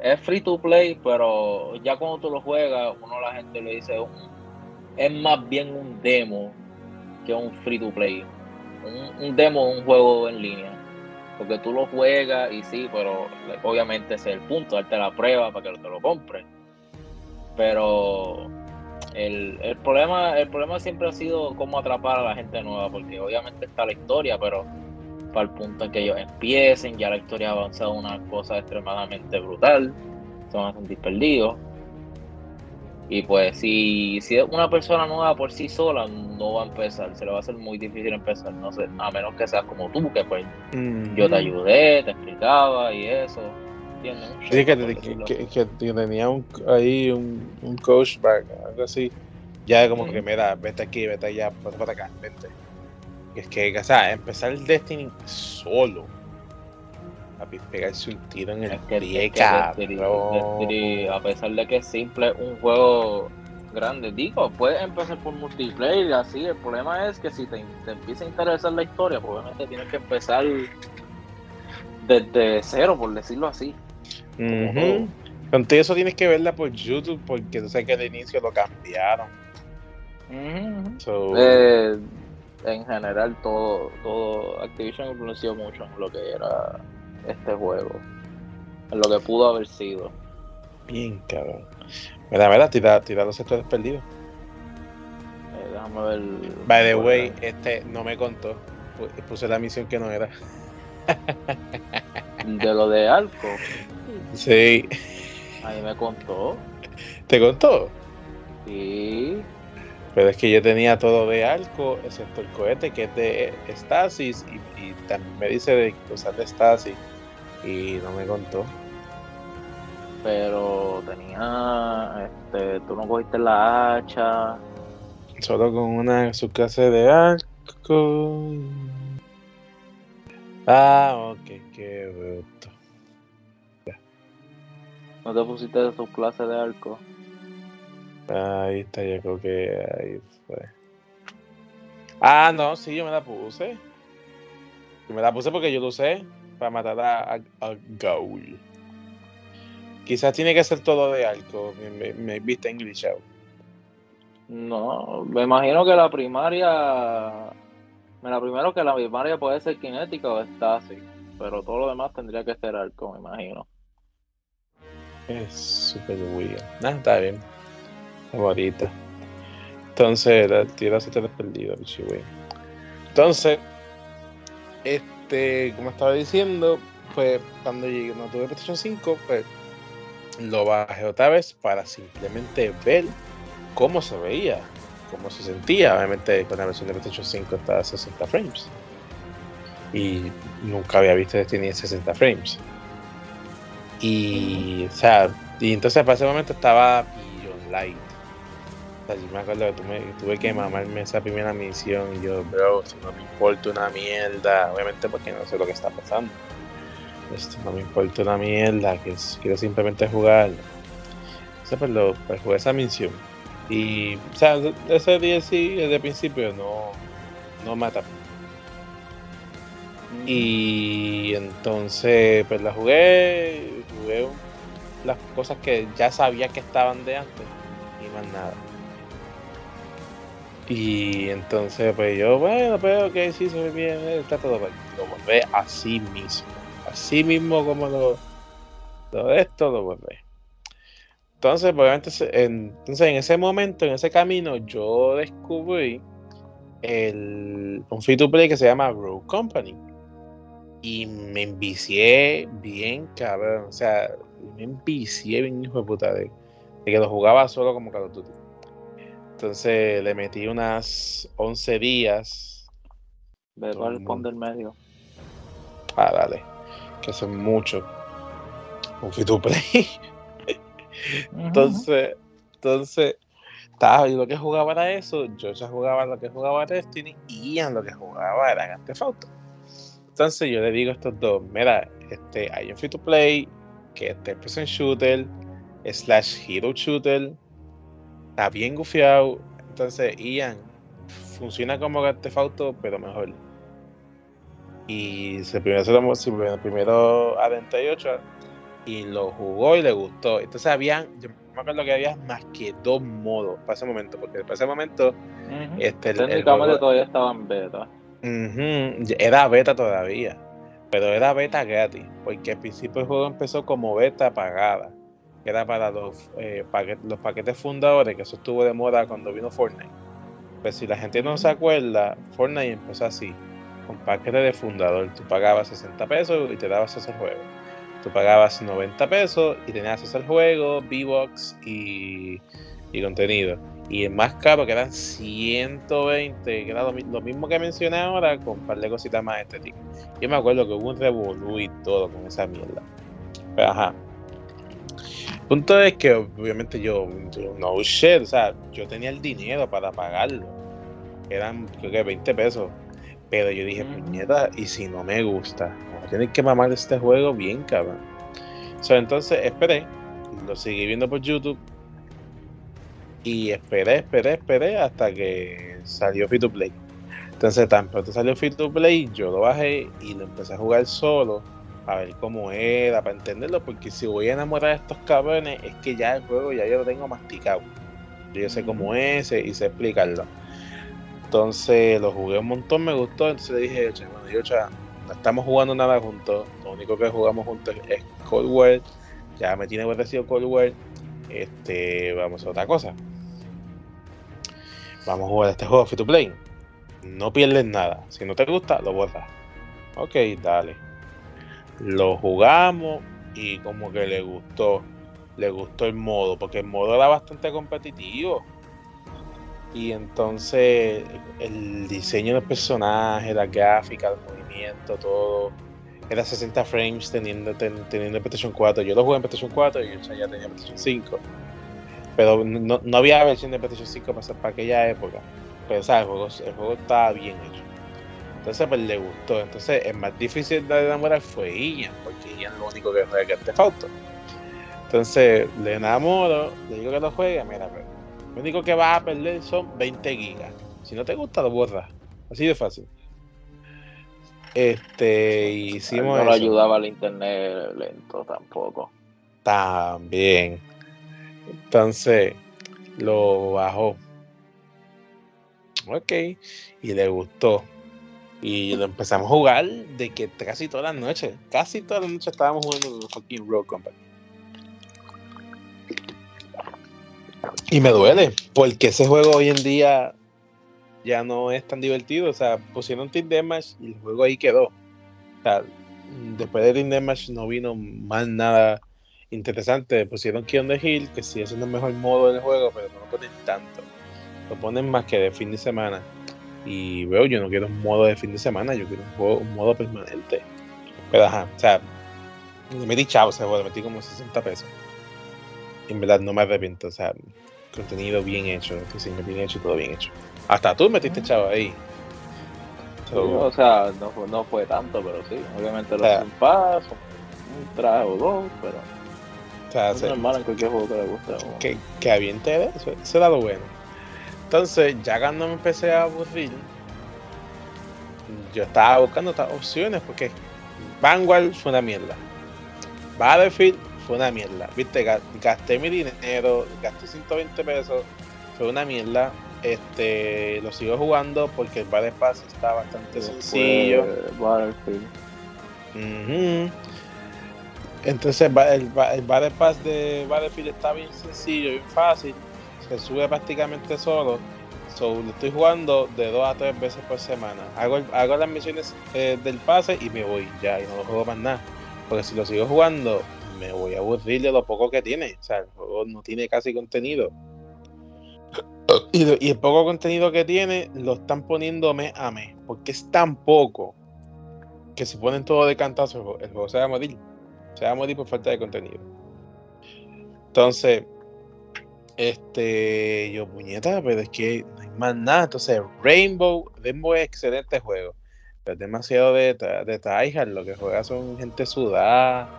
es free to play, pero ya cuando tú lo juegas, uno la gente le dice, es más bien un demo que un free to play. Un, demo un juego en línea. Porque tú lo juegas y sí, pero obviamente ese es el punto, darte la prueba para que te lo compres. Pero el, el, problema, el problema siempre ha sido cómo atrapar a la gente nueva, porque obviamente está la historia, pero para el punto en que ellos empiecen, ya la historia ha avanzado una cosa extremadamente brutal, se van a sentir perdidos. Y pues si, si es una persona nueva por sí sola, no va a empezar, se le va a hacer muy difícil empezar, no sé, a menos que seas como tú, que pues yo te ayudé, te explicaba y eso. ¿Entiendes? Sí, que, que, tenía un, ahí un, un coach back, algo así. Ya como que, mira, vete aquí, vete allá, vete para acá, vete es que, o sea, empezar el Destiny solo. A pegarse un tiro en el pie, a pesar de que es simple, un juego grande. Digo, puedes empezar por multiplayer y así. El problema es que si te, empieza a interesar la historia, probablemente tienes que empezar desde cero, por decirlo así. Contigo eso tienes que verla por YouTube porque tú sabes que al inicio lo cambiaron. eh, en general todo, todo Activision influenció mucho en lo que era este juego, en lo que pudo haber sido. Bien, cabrón. Mira, mira, tira, tira los sectores perdidos. Eh, déjame ver. By the way, este no me contó. Puse la misión que no era. de lo de Alco. <laughs> Sí. Ahí me contó. ¿Te contó? Sí. Pero es que yo tenía todo de arco, excepto el cohete que es de Stasis, y, también me dice de cosas de Stasis, y no me contó. Pero tenía, este, tú no cogiste la hacha. Solo con una su clase de arco. Ah, ok, qué. ¿No te pusiste su clase de arco? Ahí está, yo creo que ahí fue. Ah, no, sí, yo me la puse. Yo me la puse porque yo lo usé para matar a, a, Gaul. Quizás tiene que ser todo de arco. Me, me, viste glitchado. No, me imagino que la primaria. Me la primero que la primaria puede ser cinética o está así. Pero todo lo demás tendría que ser arco, me imagino. Es súper weird. Nah, está bien. Favorita. Entonces, el tiro se te ha perdido, güey. Entonces, este, como estaba diciendo, pues cuando llegué, no tuve PlayStation 5, pues lo bajé otra vez para simplemente ver cómo se veía, cómo se sentía. Obviamente con la versión de PlayStation 5 está a 60 frames. Y nunca había visto Destiny en 60 frames. Y, o sea, y entonces para ese momento estaba Beyond Light. O sea, yo me acuerdo que tuve, tuve que mamarme esa primera misión y yo, bro, si no me importa una mierda, obviamente porque no sé lo que está pasando. Esto no me importa una mierda, que quiero simplemente jugar. O sea, pues, lo, pues jugué esa misión. Y, o sea, ese DLC desde el principio no, no mata. Y entonces, pues la jugué, jugué las cosas que ya sabía que estaban de antes y más nada. Y entonces, pues yo, bueno, pero que sí, se ve bien, está todo bien. Lo volví así mismo. Así mismo como lo, lo esto, lo volví. Entonces, obviamente, en, entonces en ese momento, en ese camino, yo descubrí el, un free to play que se llama Rogue Company. Y me envicié bien, cabrón. O sea, me envicié bien, hijo de puta, de, que lo jugaba solo como Call of Duty. Entonces le metí unas 11 días. Ve el pon del medio. Ah, dale. Que son muchos. Un free to play. <laughs> Entonces, entonces, estaba yo lo que jugaba era eso, yo ya jugaba lo que jugaba Destiny y Ian lo que jugaba era Grand Theft Auto. Entonces yo le digo a estos dos, mira, este, hay un free to play que este person shooter slash hero shooter está bien gufiado. Entonces Ian funciona como Auto pero mejor. Y se primero, se lo, primero a 38 y lo jugó y le gustó. Entonces habían, yo me acuerdo que había más que dos modos para ese momento, porque para ese momento este, técnicamente todavía estaba en beta. Era beta todavía, pero era beta gratis, porque al principio el juego empezó como beta pagada, que era para los, eh, paquetes, los paquetes fundadores, que eso estuvo de moda cuando vino Fortnite. Pues si la gente no se acuerda, Fortnite empezó así, con paquete de fundador, tú pagabas 60 pesos y te dabas ese juego Tú pagabas 90 pesos y tenías acceso al juego, V-Box y, contenido. Y el más caro, que eran 120, que era lo, mismo que mencioné ahora, con un par de cositas más estéticas. Yo me acuerdo que hubo un revolú y todo con esa mierda. Pero ajá. El punto es que obviamente yo, no shit, o sea, yo tenía el dinero para pagarlo. Eran creo que 20 pesos. Pero yo dije, puñeta, ¿y si no me gusta? Tienes que mamar este juego bien, cabrón. entonces esperé, lo seguí viendo por YouTube. Y esperé, esperé, esperé hasta que salió Free to Play. Entonces, tan pronto salió Free to Play, yo lo bajé y lo empecé a jugar solo. A ver cómo era, para entenderlo. Porque si voy a enamorar a estos cabrones, es que ya el juego ya yo lo tengo masticado. Yo sé cómo es y sé explicarlo. Entonces lo jugué un montón, me gustó. Entonces le dije, bueno, yo ya no estamos jugando nada juntos. Lo único que jugamos juntos es Cold War. Ya me tiene parecido Cold War. Este, vamos a otra cosa. Vamos a jugar este juego free to play. No pierdes nada. Si no te gusta, lo borras. Ok, dale. Lo jugamos y como que le gustó. Le gustó el modo, porque el modo era bastante competitivo. Y entonces el diseño del personaje, la gráfica, el movimiento, todo. Era 60 frames teniendo, teniendo PlayStation 4. Yo lo jugué en PlayStation 4 y yo ya tenía PlayStation 5. Pero no, no había versión de PlayStation 5 para, para aquella época. Pero, ¿sabes? El juego, el juego estaba bien hecho. Entonces, pues le gustó. Entonces, el más difícil de enamorar fue Ian, porque Ian es lo único que juega que este Auto. Entonces, le enamoro, le digo que lo juegue. Mira, pero pues, lo único que vas a perder son 20 gigas. Si no te gusta, lo borras. Así de fácil. Este, hicimos. No lo ayudaba el internet lento tampoco. También. Entonces, lo bajó. ok, y le gustó. Y lo empezamos a jugar de que casi todas las noches, casi todas las noches estábamos jugando fucking Road Company. Y me duele, porque ese juego hoy en día ya no es tan divertido. O sea, pusieron Team Deathmatch y el juego ahí quedó. O sea, después de Team Deathmatch no vino más nada interesante. Pusieron Kill on the Hill, que sí es el mejor modo del juego, pero no lo ponen tanto. Lo ponen más que de fin de semana. Y veo, yo no quiero un modo de fin de semana, yo quiero un, juego, un modo permanente. Pero ajá, o sea, me metí chavo ese juego, metí como 60 pesos. Y en verdad no me arrepiento, o sea, contenido bien hecho, diseño bien hecho, todo bien hecho. Hasta tú metiste chavo ahí. So, o sea, no, no, fue tanto, pero sí, obviamente lo hace un paso, un traje o dos, pero. O sea, es normal en cualquier juego que le guste. Que, que aviente eso, eso era lo bueno. Entonces, ya cuando me empecé a aburrir, yo estaba buscando otras opciones porque Vanguard fue una mierda. Battlefield fue una mierda. Viste, gasté mi dinero, gasté 120 pesos, fue una mierda. Este, lo sigo jugando porque el Battle Pass está bastante sencillo. Battlefield. Entonces, el, el, el Battle Pass de Battlefield está bien sencillo, bien fácil se sube prácticamente solo. So, lo estoy jugando de dos a tres veces por semana. Hago, hago las misiones eh, del pase y me voy ya, y no lo juego más nada. Porque si lo sigo jugando, me voy a aburrir de lo poco que tiene. O sea, el juego no tiene casi contenido. <coughs> Y, y el poco contenido que tiene lo están poniendo mes a mes. Porque es tan poco que se ponen todo de cantazo. El juego se va a morir. Se va a morir por falta de contenido. Entonces, este, yo, puñeta, pero es que no hay más nada. Entonces, Rainbow, Rainbow es excelente juego. Pero es demasiado de, de. Lo que juega son gente sudada.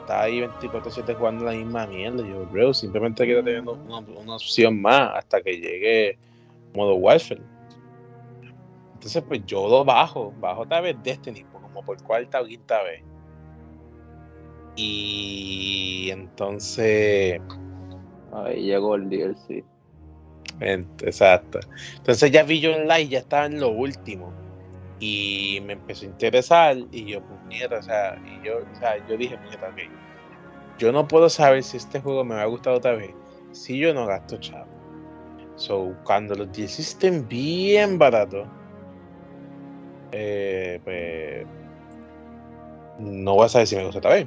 Está ahí 24-7 jugando la misma mierda. Yo, bro, simplemente quiero tener una, una, opción más hasta que llegue modo Warfare. Entonces, pues yo lo bajo. Bajo otra vez Destiny, como por cuarta o quinta vez. Y entonces Ahí llegó el DLC. Exacto. Entonces ya vi yo en live, ya estaba en lo último. Y me empezó a interesar. Y yo, puñeta, o sea, y yo, o sea, yo dije, puñeta, ok. Yo no puedo saber si este juego me va a gustar otra vez. Si yo no gasto chavo. So, cuando los DLC estén bien baratos, eh, pues no voy a saber si me gusta otra vez.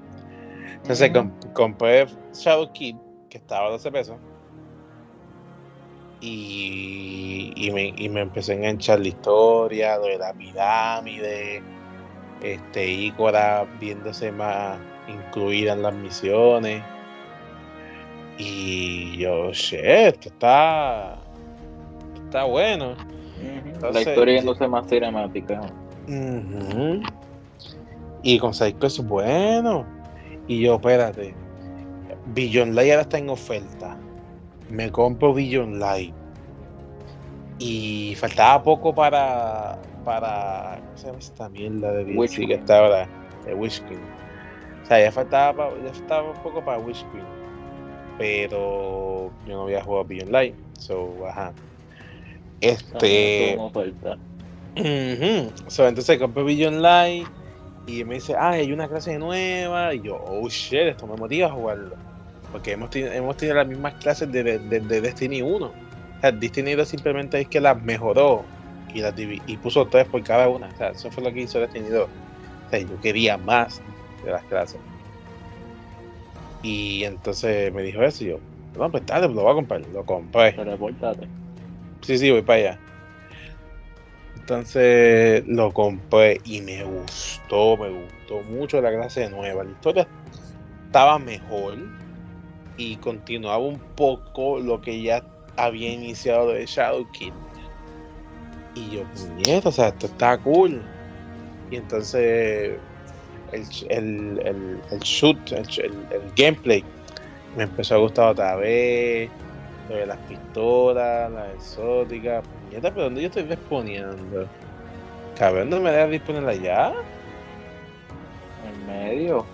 Entonces compré Shadow Kid que estaba a 12 pesos. Y, y, me, y me empecé a enganchar la historia, lo de la pirámide, este, Ícora viéndose más incluida en las misiones. Y yo, shit, esto está, está bueno. Entonces, la historia yéndose más cinemática. Uh -huh. Y con Psycho es bueno. Y yo, espérate, Billion Light ahora está en oferta. Me compro Billion Light. Y faltaba poco para. para. ¿Cómo se llama esta mierda de DLC que está ahora? De Queen. O sea, ya faltaba, ya faltaba un poco para Queen. Pero yo no había jugado Billion Light. So, ajá. Este. Uh <clears throat> -huh. so, entonces compré Billion Light. Y me dice, ah, hay una clase nueva. Y yo, oh shit, esto me motiva a jugarlo. Porque hemos, hemos tenido las mismas clases de, de, de, Destiny 1. O sea, Destiny 2 simplemente es que las mejoró y, las y puso tres por cada una. O sea, eso fue lo que hizo Destiny 2. O sea, yo quería más de las clases. Y entonces me dijo eso y yo, no, pues dale, lo voy a comprar. Lo compré. Teleportate. Sí, sí, voy para allá. Entonces lo compré y me gustó, me gustó mucho la clase nueva. La historia estaba mejor y continuaba un poco lo que ya había iniciado de Shadow Kid. Y yo, puñeta, o sea, esto está cool. Y entonces el, el, el, el shoot, el, el, gameplay, me empezó a gustar otra vez. Lo de las pistolas, las exóticas. Puñeta, pero ¿dónde yo estoy disponiendo? Cabrón, ¿no me dejas disponerla allá? En medio.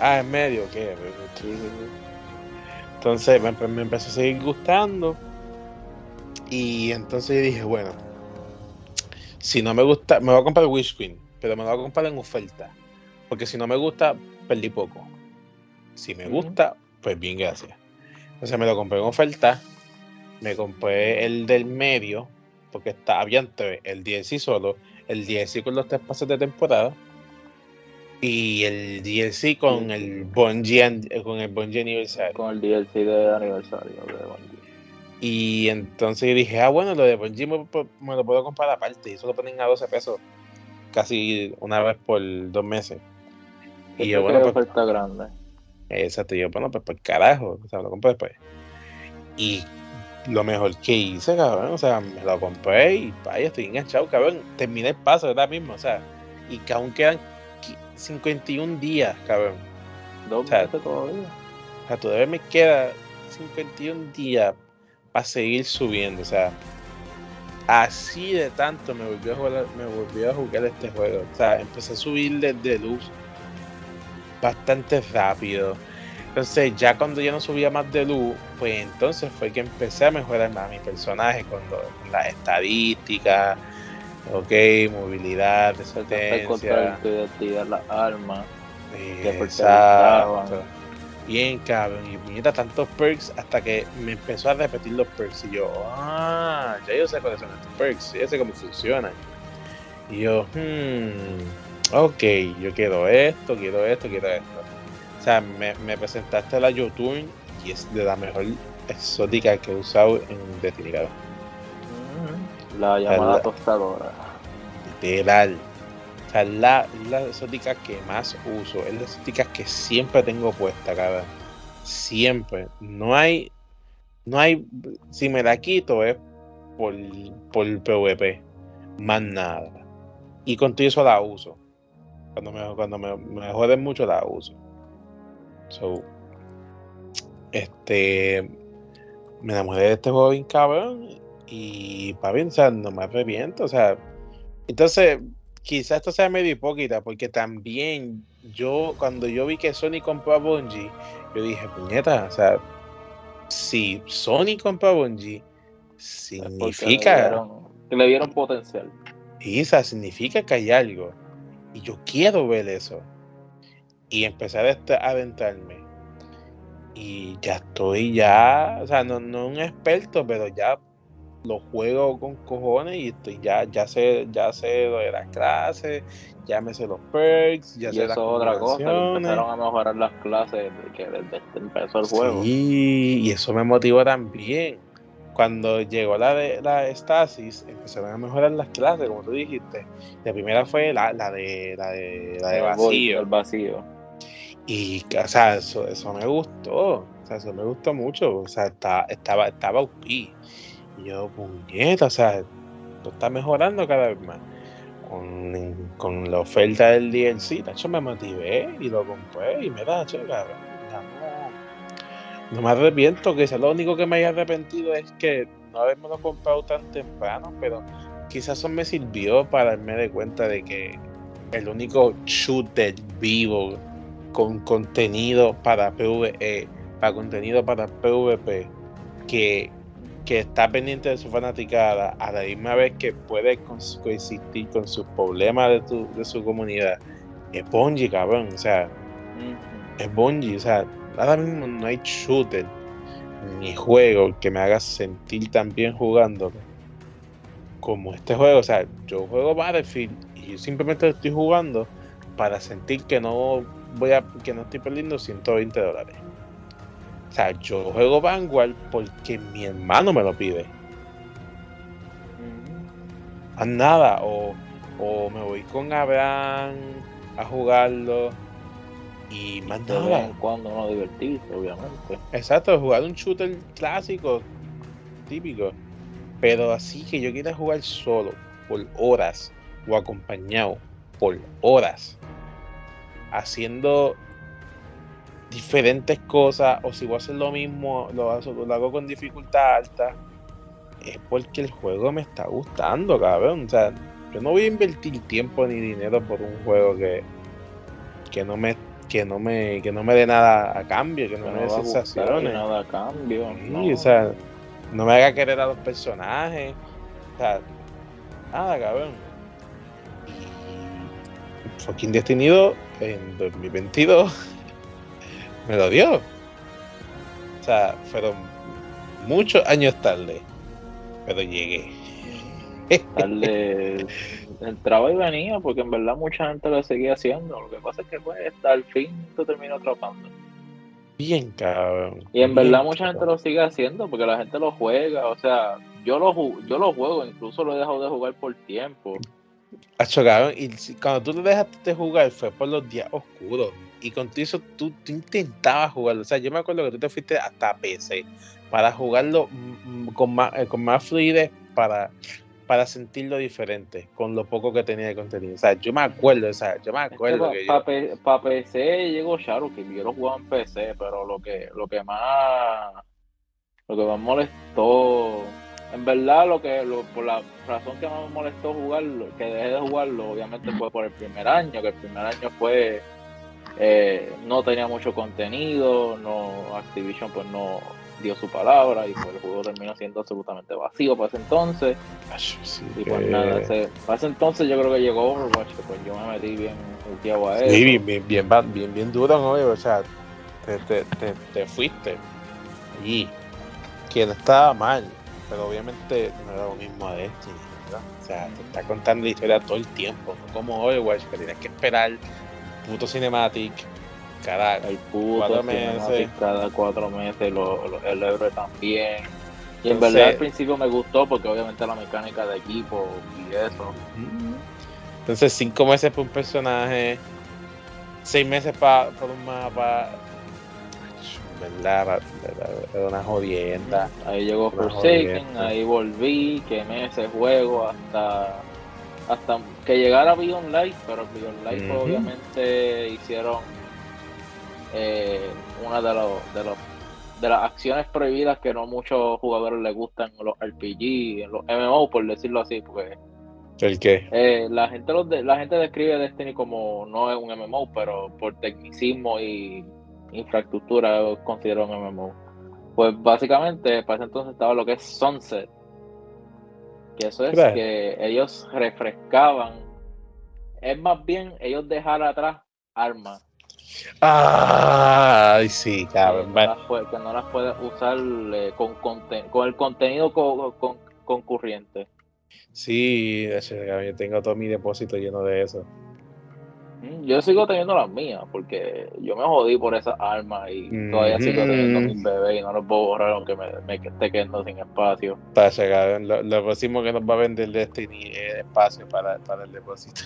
Ah, en medio, ¿qué? Entonces me, me, empezó a seguir gustando. Y entonces yo dije, bueno, si no me gusta, me voy a comprar Wish Queen, pero me lo voy a comprar en oferta. Porque si no me gusta, perdí poco. Si me gusta, pues bien, gracias. Entonces me lo compré en oferta. Me compré el del medio, porque está, habían tres, el DLC solo, el DLC con los tres pases de temporada y el DLC con el Bungie con el Bungie aniversario. Con el DLC de aniversario de Bungie. Y entonces dije, ah, bueno, lo de Bungie me, lo puedo comprar aparte. Y eso lo ponen a 12 pesos casi una vez por dos meses. Y yo, bueno, pues, grande. Exacto, yo, bueno, pues por carajo, o sea, lo compré después. Y lo mejor que hice, cabrón, o sea, me lo compré y vaya, estoy enganchado, cabrón. Terminé el paso ahora mismo, o sea, y que aún quedan 51 días, cabrón. O sea, todavía. O sea, todavía me queda 51 días para seguir subiendo, o sea, así de tanto me volvió a jugar, me volvió a jugar este juego. O sea, empecé a subir desde luz bastante rápido. Entonces, ya cuando ya no subía más de luz, pues entonces fue que empecé a mejorar más mi personaje con, las estadísticas, ok, movilidad, resistencia. tirar las armas. exacto. Bien, cabrón. Y puñeta tantos perks hasta que me empezó a repetir los perks. Y yo, ah, ya yo sé cuáles son estos perks. Ya sé cómo funcionan. Y yo, hmm, ok, yo quiero esto, quiero esto, quiero esto sea, me, presentaste la YouTube y es de la mejor exótica que he usado en Destiny, La llamada tostadora. Literal. O sea, la, la exótica que más uso, es la exótica que siempre tengo puesta, cara. Siempre. No hay. No hay. Si me la quito es por, por PvP. Más nada. Y con todo eso la uso. Cuando me, cuando me, me joden mucho la uso. So, este, me enamoré de este juego bien cabrón y para bien, o sea, no me arrepiento, o sea, entonces quizás esto sea medio hipócrita porque también yo, cuando yo vi que Sony compró a Bungie, yo dije, puñeta, o sea, si Sony compró a Bungie, significa... Que le dieron potencial. Y esa significa que hay algo. Y yo quiero ver eso y empezar a adentrarme. Y ya estoy ya, o sea, no, no un experto, pero ya lo juego con cojones y estoy ya, ya sé, ya sé lo de las clases, ya me sé los perks, ya y sé eso es otra cosa, empezaron a mejorar las clases que desde que empezó el juego. Sí, y eso me motivó también. Cuando llegó la de la Stasis, empezaron a mejorar las clases, como tú dijiste. La primera fue la, la de la de, la de vacío. El vacío y, o sea, eso, eso me gustó. O sea, eso me gustó mucho. O sea, estaba, estaba, estaba Y yo, puñeta, o sea, esto está mejorando cada vez más. Con, con la oferta del DLC, hecho me motivé y lo compré y me da, chévere. No, no me arrepiento, que es lo único que me haya arrepentido es que no haberme comprado tan temprano, pero quizás eso me sirvió para darme de cuenta de que el único shooter vivo con contenido para PvE, para contenido para PvP, que, que está pendiente de su fanaticada, a la misma vez que puede coexistir con sus problemas de, tu, de su comunidad, es Bungie, cabrón. O sea, es Bungie. O sea, ahora mismo no hay shooter ni juego que me haga sentir tan bien jugando como este juego. O sea, yo juego Battlefield y yo simplemente estoy jugando para sentir que no voy a que no estoy perdiendo 120 dólares. O sea, yo juego Vanguard porque mi hermano me lo pide. A nada, o, o me voy con Abraham a jugarlo y más nada. cuando no divertirse, obviamente. Exacto, jugar un shooter clásico, típico. Pero así que yo quiera jugar solo, por horas, o acompañado, por horas haciendo diferentes cosas o si voy a hacer lo mismo, lo, hago con dificultad alta, es porque el juego me está gustando, cabrón. O sea, yo no voy a invertir tiempo ni dinero por un juego que, que no me que no me que no me dé nada a cambio, que no, me dé sensaciones. Nada a cambio. no. o sea, no me haga querer a los personajes. O sea, nada, cabrón. fucking Destiny 2 en 2022 me lo dio. O sea, fueron muchos años tarde, pero llegué. Tarde entraba y venía, porque en verdad mucha gente lo seguía haciendo. Lo que pasa es que pues al fin tú terminó atrapando. Bien cabrón. Y en verdad mucha cabrón. gente lo sigue haciendo porque la gente lo juega. O sea, yo lo, yo lo juego, incluso lo he dejado de jugar por tiempo. Y cuando tú lo dejaste de jugar fue por los días oscuros. Y con todo eso tú, tú intentabas jugarlo. O sea, yo me acuerdo que tú te fuiste hasta PC para jugarlo mm, mm, con más, eh, con más fluidez para, para sentirlo diferente con lo poco que tenía de contenido. O sea, yo me acuerdo, o sea, yo me acuerdo que yo, Para PC llegó Shadow, que yo lo jugaba en PC, pero lo que, lo que más lo que más molestó, en verdad lo que lo- por la razón que me molestó jugarlo, que dejé de jugarlo, obviamente fue por el primer año, que el primer año fue eh, no tenía mucho contenido, no Activision pues no dio su palabra y pues el juego terminó siendo absolutamente vacío para ese entonces. Acho, sí, Y que- pues nada, ese- para ese entonces yo creo que llegó Overwatch, que pues yo me metí bien a eso. Sí, bien, bien, bien, bien, bien duro, ¿no? O sea, te, te, te, te fuiste. Y que no estaba mal, pero obviamente no era lo mismo a Destiny, ¿verdad? O sea, te está contando la historia todo el tiempo, no como Overwatch, que tienes que esperar puto cinematic cada el puto Cuatro meses. cada cuatro meses, lo- lo- el héroe también. Y en verdad al principio me gustó porque obviamente la mecánica de equipo y eso. Entonces, cinco meses por un personaje, seis meses pa- por un mapa. ¿Verdad? Era- Era una jodienda. Ahí llegó Forsaken, ahí volví, quemé ese juego hasta hasta que llegara Beyond Light, pero Beyond Light obviamente hicieron eh, una de los, de los de las acciones prohibidas que no muchos jugadores les gustan en los RPG, en los MMO por decirlo así, porque ¿El qué? eh, la gente los de- la gente describe Destiny como no es un MMO, pero por tecnicismo y infraestructura lo considero un MMO. Pues básicamente para ese entonces estaba lo que es Sunset. Que eso es Claro. que ellos refrescaban. Es más bien ellos dejar atrás armas. Ay, sí, que, cabrón. no Bueno, las puede- que no las puedes usar eh, con, conten- con el contenido co- con- concurriente. Sí, yo tengo todo mi depósito lleno de eso. Yo sigo teniendo las mías porque yo me jodí por esas armas y todavía sigo teniendo mis bebés y no los puedo borrar aunque me, me esté quedando sin espacio. Tacha, cabrón. Lo, lo próximo que nos va a vender Destiny es espacio para, para el depósito.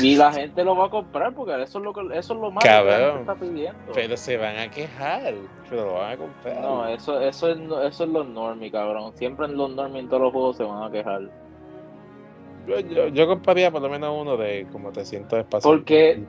Y la gente lo va a comprar porque eso es lo que eso es lo más que la gente está pidiendo. Pero se van a quejar, pero lo van a comprar. No, eso, eso es eso es los normies, cabrón. Siempre en los normies en todos los juegos se van a quejar. Yo, yo, compraría por lo menos uno de como 300 espacios. Porque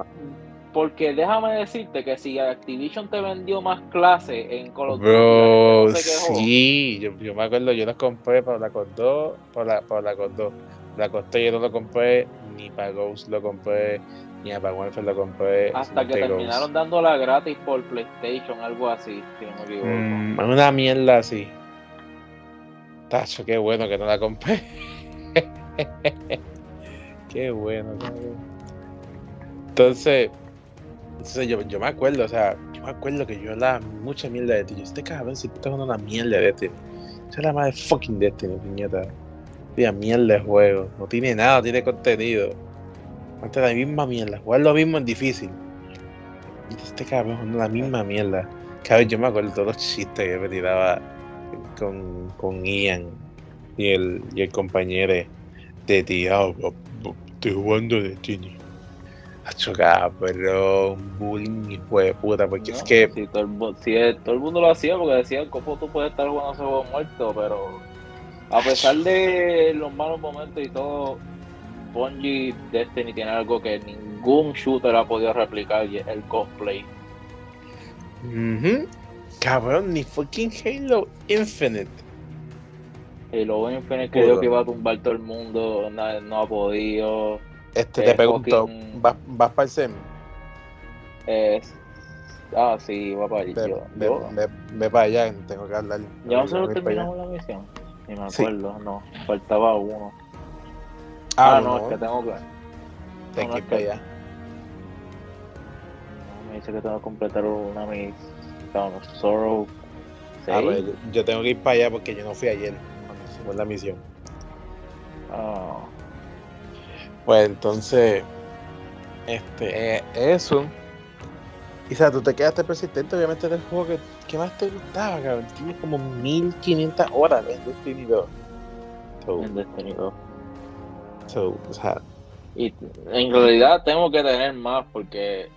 porque déjame decirte que si Activision te vendió más clases en Call of Duty, Bro, no sí, yo, yo me acuerdo, yo los compré para la COD 2, para la, para la 2. La coste yo no lo compré, ni para Ghost lo compré, ni para Warfare lo compré. Hasta que terminaron Ghost. dándola gratis por PlayStation, algo así, si no me equivoco. Mm, una mierda así. Tacho, qué bueno que no la compré. <laughs> qué bueno. Entonces, entonces yo, yo me acuerdo, o sea, yo me acuerdo que yo hablaba mucha mierda de ti. Yo, este cabrón, si tú estás jugando una mierda de Destiny. Esa es la madre fucking Destiny, piñeta. Tía, mierda de juego. No tiene nada, no tiene contenido. Antes la misma mierda. Jugar lo mismo en difícil. Este cabrón jugando la misma mierda. Cabrón, yo me acuerdo de todos los chistes que me tiraba con, con Ian y el, y el compañero de tío. Estoy jugando Destiny. Hacho, cabrón, bullying y de puta, porque es No, que si todo, el, si el- todo el mundo lo hacía porque decían cómo tú puedes estar jugando ese juego muerto, pero a pesar de los malos momentos y todo, Bungie Destiny tiene algo que ningún shooter ha podido replicar y es el cosplay. Cabrón, ni fucking Halo Infinite. Halo Infinite que Joder. dijo que iba a tumbar todo el mundo, na- no ha podido. Este, Eh, te pregunto, ¿vas, vas para el SEM? Es- ah, sí, va para allí. Ve, ve- ve- ve para allá, tengo que hablar. ya nosotros para allá. terminamos la misión. Ni me Sí. acuerdo, no, faltaba uno. Ah, Ah, no, no. es que tengo que. Tengo que ir para allá. Me dice que tengo que completar una mis Sorrow. A ver, yo tengo que ir para allá porque yo no fui ayer cuando hicimos la misión. Ah. Pues entonces, este, eh, eso. Y o sea, tú te quedaste persistente, obviamente, del juego que, que más te gustaba, cabrón. Tienes como 1500 horas en Destiny 2. So, En Destiny 2. so, o sea, Y en realidad tengo que tener más porque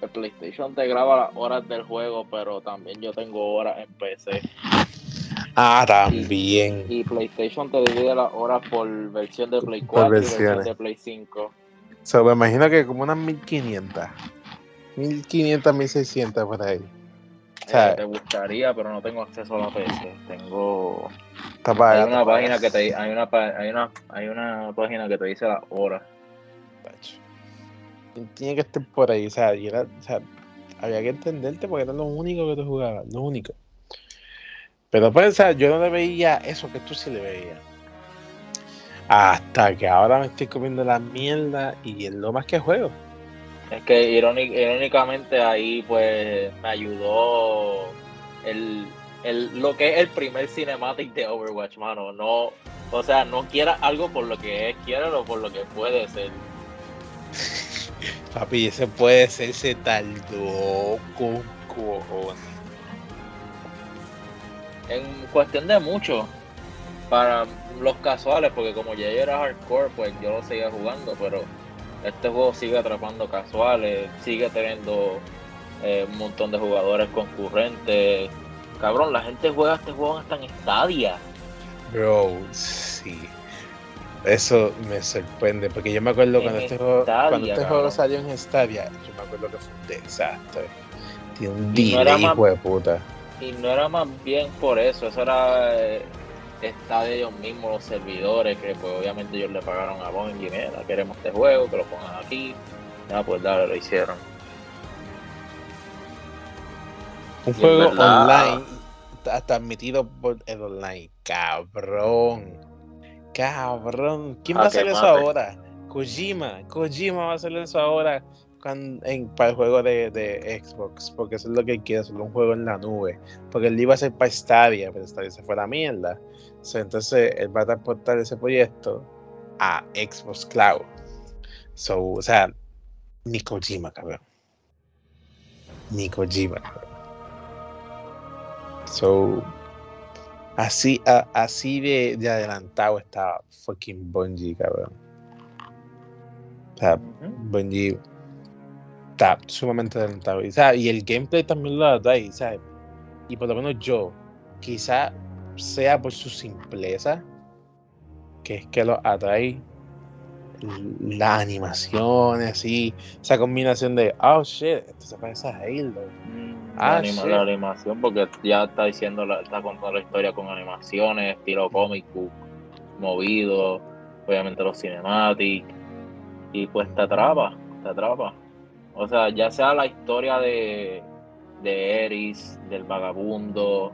el PlayStation te graba las horas del juego, pero también yo tengo horas en PC. Ah, también. Y PlayStation te divide las horas por versión de Play Por 4 y versión de Play 5. So, me imagino que como unas 1500. 1500, 1600 por ahí. O sea, Eh, te gustaría, pero no tengo acceso a la PC. Tengo está hay una página que te hay una hay una hay una página que te dice las horas. Tiene que estar por ahí, o sea, era- o sea, había que entenderte porque era lo único que tú jugabas, lo único. Pero sea, yo no le veía eso que tú sí le veías. Hasta que ahora me estoy comiendo la mierda y es lo más que juego. Es que irónic- irónicamente ahí pues me ayudó el, el lo que es el primer cinematic de Overwatch, mano. No, o sea, no quieras algo por lo que es, quiéralo por lo que puede ser. <laughs> Papi, ese puede ser ese tal con cojones. En cuestión de mucho, para los casuales, porque como ya yo era hardcore, pues yo lo seguía jugando, pero este juego sigue atrapando casuales, sigue teniendo eh, un montón de jugadores concurrentes. Cabrón, la gente juega este juego hasta en Stadia. Bro, sí. Eso me sorprende, porque yo me acuerdo En cuando este juego, cuando este juego salió en Stadia, yo me acuerdo que fue un desastre. Tiene un no delay, hijo de puta. Y no era más bien por eso, eso era eh, está de ellos mismos, los servidores, que pues obviamente ellos le pagaron a Bungie, mira, queremos este juego, que lo pongan aquí. Ya, pues dale, lo hicieron. Un Y juego verdad- online, hasta admitido por el online. Cabrón. Cabrón. ¿Quién Ah, va a que hacer eso ahora? Kojima. Kojima va a hacer eso ahora en, para el juego de, de Xbox. Porque eso es lo que quiere, hacer un juego en la nube. Porque él iba a hacer para Stadia, pero Stadia se fue a la mierda. So, entonces él va a transportar ese proyecto a Xbox Cloud. So, o sea, ni Kojima, cabrón. Ni Kojima, cabrón. So, así, a- así de, de adelantado estaba fucking Bungie, cabrón. O sea. Bungie está sumamente adelantado. Y, y el gameplay también lo atrae, ¿sabes? Y por lo menos yo, quizá sea por su simpleza, que es que lo atrae l- las animaciones, así, esa combinación de, oh shit, esto se parece a Halo. La, Ah, shit. la animación, porque ya está diciendo, la- está contando la historia con animaciones, estilo comic book, movido, obviamente los cinematics, y pues te atrapa, te atrapa. O sea, ya sea la historia de, de Eris, del vagabundo,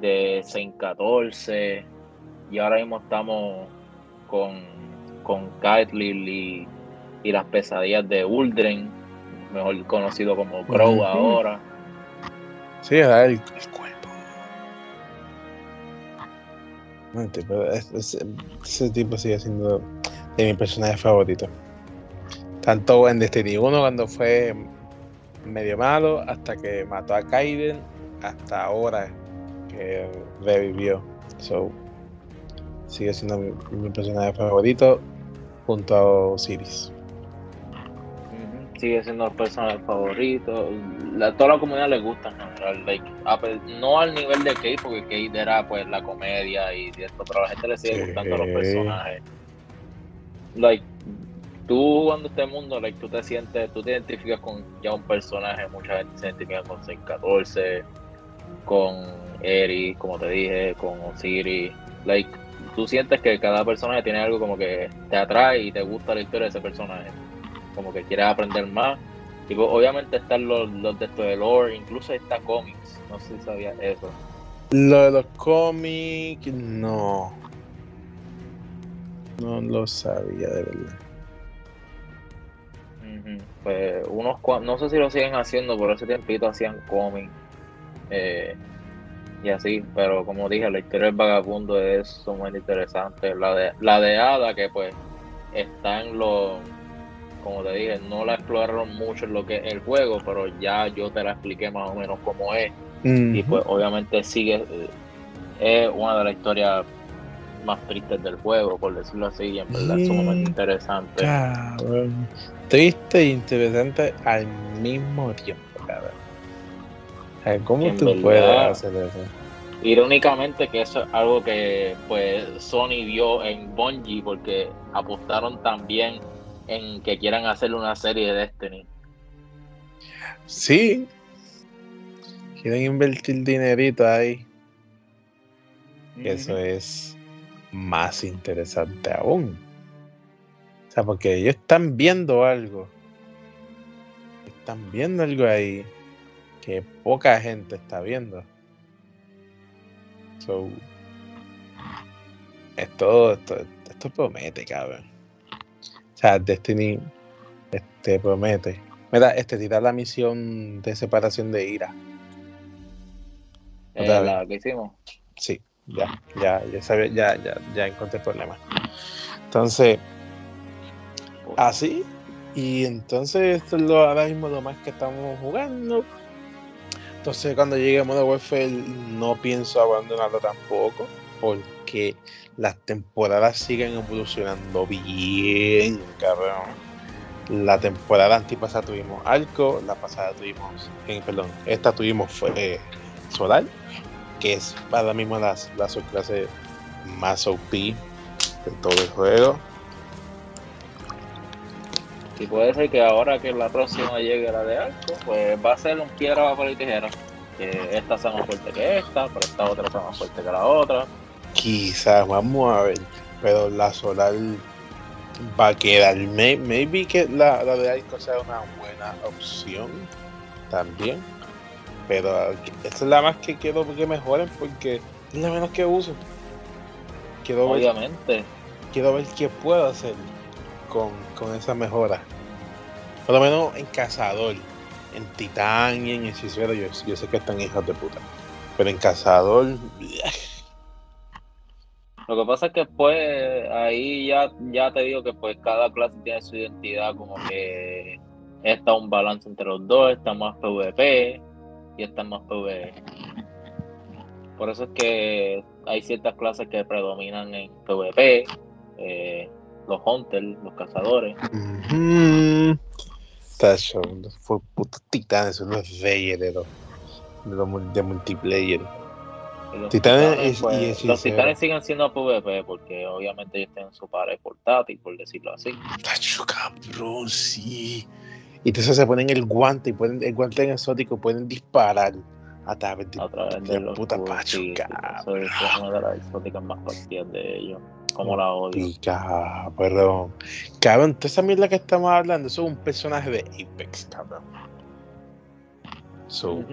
de Saint 14, y ahora mismo estamos con, con Caitlyn y, y las pesadillas de Uldren, mejor conocido como Crow ahora. Sí, era el, el cuerpo. No, tipo, ese tipo sigue siendo de mis personajes favoritos. Tanto en Destiny 1 cuando fue medio malo, hasta que mató a Kaiden, hasta ahora que revivió. So, sigue siendo mi, mi personaje favorito junto a Osiris. Sigue siendo el personaje favorito. La, toda la comunidad le gusta en general. like, a no al nivel de Kate, porque Kate era pues la comedia y esto, pero a la gente le sigue Sí. gustando los personajes. Like, tú jugando este mundo, like, tú te sientes, tú te identificas con ya un personaje, mucha gente se identifica con 614, con Eri, como te dije, con Osiris. Like, tú sientes que cada personaje tiene algo como que te atrae y te gusta la historia de ese personaje. Como que quieres aprender más. Y pues, obviamente están los, los de esto de lore, incluso está cómics. No sé si sabías eso. Lo de los cómics, no. No lo sabía de verdad. Pues unos no sé si lo siguen haciendo, por ese tiempito hacían cómics eh, y así, pero como dije, la historia del vagabundo es sumamente interesante. La de, la de Ada, que pues está en los, como te dije, no la exploraron mucho en lo que es el juego, pero ya yo te la expliqué más o menos cómo es. Y pues obviamente sigue, es una de las historias más tristes del juego, por decirlo así, y en verdad es sumamente interesante. Triste e interesante al mismo tiempo, cabrón. ¿Cómo tú puedes hacer eso? Irónicamente que eso es algo que pues Sony vio en Bungie porque apostaron también en que quieran hacer una serie de Destiny. Sí. Quieren invertir dinerito ahí. Eso es más interesante aún. Porque ellos están viendo algo. Están viendo algo ahí que poca gente está viendo. So, esto, esto, esto promete, cabrón. O sea, Destiny este, promete. Mira, este tira la misión de separación de ira. Eh, la que hicimos. Sí ya, ya, ya sabía, ya, ya, ya encontré el problema. Entonces, así, y entonces esto es lo, ahora mismo lo más que estamos jugando. Entonces cuando llegue a Modern Warfare no pienso abandonarlo tampoco, porque las temporadas siguen evolucionando bien, cabrón. La temporada antipasada tuvimos Arco, la pasada tuvimos, eh, perdón, esta tuvimos fue eh, Solar que es para mismo la, la subclase más OP de todo el juego. Y puede ser que ahora que la próxima llegue la de alto, pues va a ser un piedra, papel y tijera. Que esta sea más fuerte que esta, pero esta otra sea más fuerte que la otra. Quizás, vamos a ver. Pero la solar va a quedar. maybe que la, la de Arco sea una buena opción también pero esa es la más que quiero que mejoren porque es la menos que uso. Quiero Obviamente. Ver, quiero ver qué puedo hacer con, esa mejora. Por lo menos en Cazador, en Titán y en Hechicero, yo, yo sé que están hijos de puta. Pero en Cazador. <sighs> Lo que pasa es que pues ahí ya, ya te digo que pues cada clase tiene su identidad, como que está un balance entre los dos, está más PvP, y están más PvE. Por eso es que hay ciertas clases que predominan en PvP, eh, los hunters, los cazadores. fue putos titanes, son los reyes de los, de, multiplayer. Los titanes, pues, los titanes siguen siendo PvP porque obviamente ellos tienen su pared portátil, por decirlo así. Tacho, cabrón, sí. Y entonces se ponen el guante y pueden, el guante en exótico pueden disparar a través de, a través de, los puta pacho, sí, Eso es una de las exóticas más partidas de ellos. Como la odio. Pica, perdón. Cabrón, toda esa mierda que estamos hablando, eso es un personaje de Apex, cabrón. So,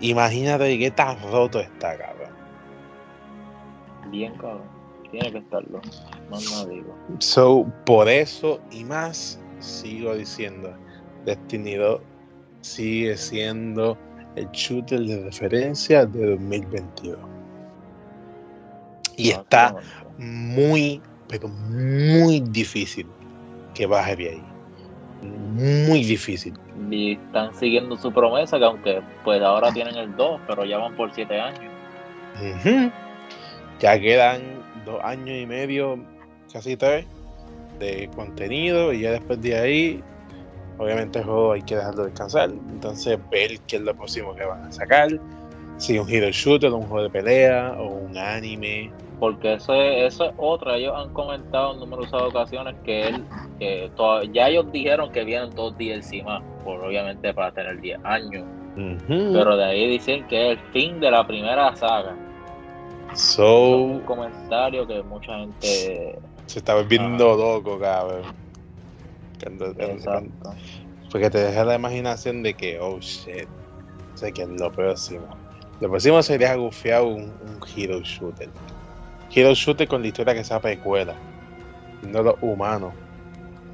Imagínate qué tan roto está, cabrón. Bien, cabrón. Tiene que estarlo. No, no digo. So, por eso y más, sigo diciendo Destiny 2 sigue siendo el shooter de referencia de 2022. Y está muy, pero muy difícil que baje de ahí. Muy difícil. Y están siguiendo su promesa, que aunque pues ahora tienen el 2, pero ya van por 7 años. Ya quedan dos años y medio, casi tres, de contenido, y ya después de ahí obviamente el juego hay que dejarlo descansar. Entonces, ver qué es lo próximo que van a sacar. Si un hero shooter, un juego de pelea o un anime. Porque eso es, eso es otra. Ellos han comentado en numerosas ocasiones que él, que ya ellos dijeron que vienen dos DLC más, por obviamente para tener 10 años. Pero de ahí dicen que es el fin de la primera saga. So, un comentario que mucha gente se está volviendo loco, cabrón porque te deja la imaginación de que, oh shit, sé que es lo próximo. Lo próximo sería gufiar un, un hero shooter. Hero shooter con la historia que sea precuela. No los humanos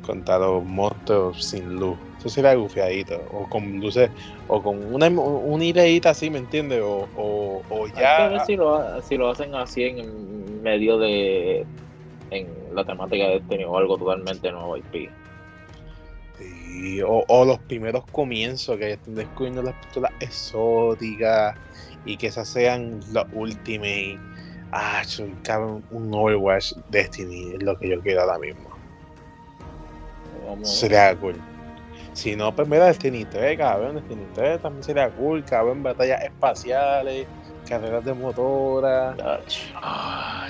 contra los monstruos sin luz. Eso sería gufiadito. O con luces, o con una, una ideita así, ¿me entiendes? O, o, o Hay que ya. ver si lo, si lo hacen así en medio de. en la temática de Destiny o algo totalmente nuevo IP. Sí, o, o los primeros comienzos que estén descubriendo las pistolas exóticas y que esas sean los Ultimate. Ah, cabrón, un Overwatch Destiny es lo que yo quiero ahora mismo. Vamos- Sería cool. Si no, pues mira, Destiny 3, cabrón, Destiny 3 también sería cool, cabrón, batallas espaciales, carreras de motora. Ah,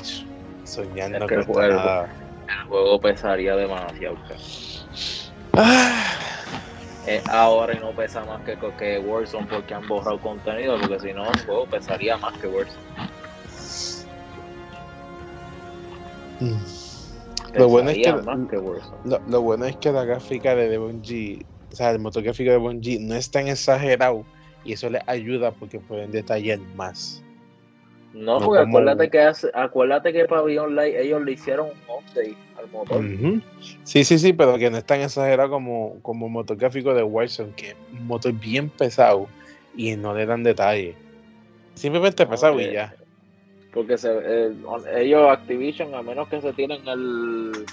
soñar Es que el juego- nada. El juego pesaría demasiado. Ah, ahora y no pesa más que, que Warzone porque han borrado contenido, porque si no, el juego pesaría más que Warzone. Mm. Lo bueno es que-. Lo, lo bueno es que la gráfica de Bungie, o sea, el motor gráfico de Bungie no es tan exagerado y eso les ayuda porque pueden detallar más. No, No porque como- acuérdate que hace- acuérdate que Pavilion Light ellos le hicieron un update al motor. Sí, sí, sí, pero que no es tan exagerado como, como el motor gráfico de Warzone, que es un motor bien pesado y no le dan detalle. Simplemente No, pesado que- y ya. Porque se, eh, ellos, Activision, a menos que se tienen el,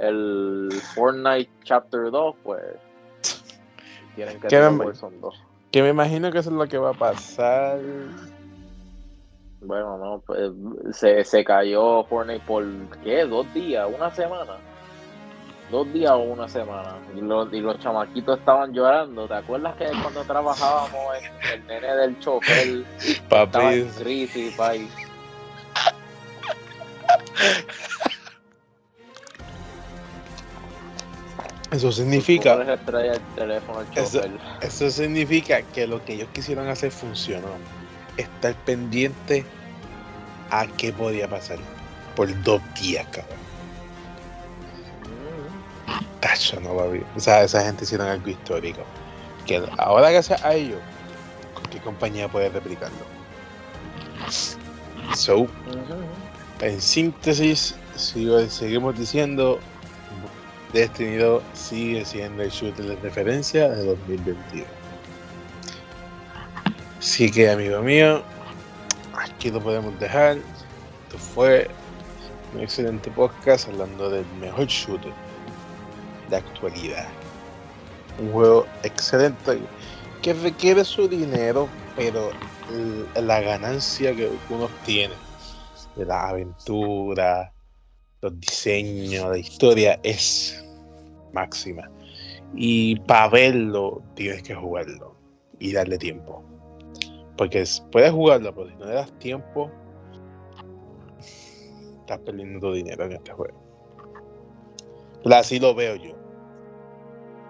el Fortnite Chapter 2, pues tienen que ¿Qué tener me- Warzone 2. Que me imagino que eso es lo que va a pasar. Bueno, no, pues se, se cayó Fortnite por, ¿qué? ¿Dos días? ¿Una semana? Dos días o una semana. Y los, y los chamaquitos estaban llorando. ¿Te acuerdas que cuando trabajábamos en el nene del chofer estaba Papi, en crisis, país? Eso significa, ¿Cómo les trae el teléfono al Eso- significa que lo que ellos quisieron hacer funcionó. Estar pendiente a qué podía pasar por dos días, cabrón. Tacho, no va bien. O sea, esa gente hicieron algo histórico. Que ahora gracias a ellos, ¿con qué compañía puede replicarlo? So. En síntesis, seguimos diciendo, Destiny 2 sigue siendo el shooter de referencia de 2021. Así que, amigo mío, aquí lo podemos dejar. Esto fue un excelente podcast hablando del mejor shooter de actualidad. Un juego excelente que requiere su dinero, pero la ganancia que uno obtiene de la aventura, los diseños, la historia es máxima. Y para verlo tienes que jugarlo y darle tiempo. Porque es- puedes jugarlo, pero si no le das tiempo, estás perdiendo tu dinero en este juego. Pero así lo veo yo.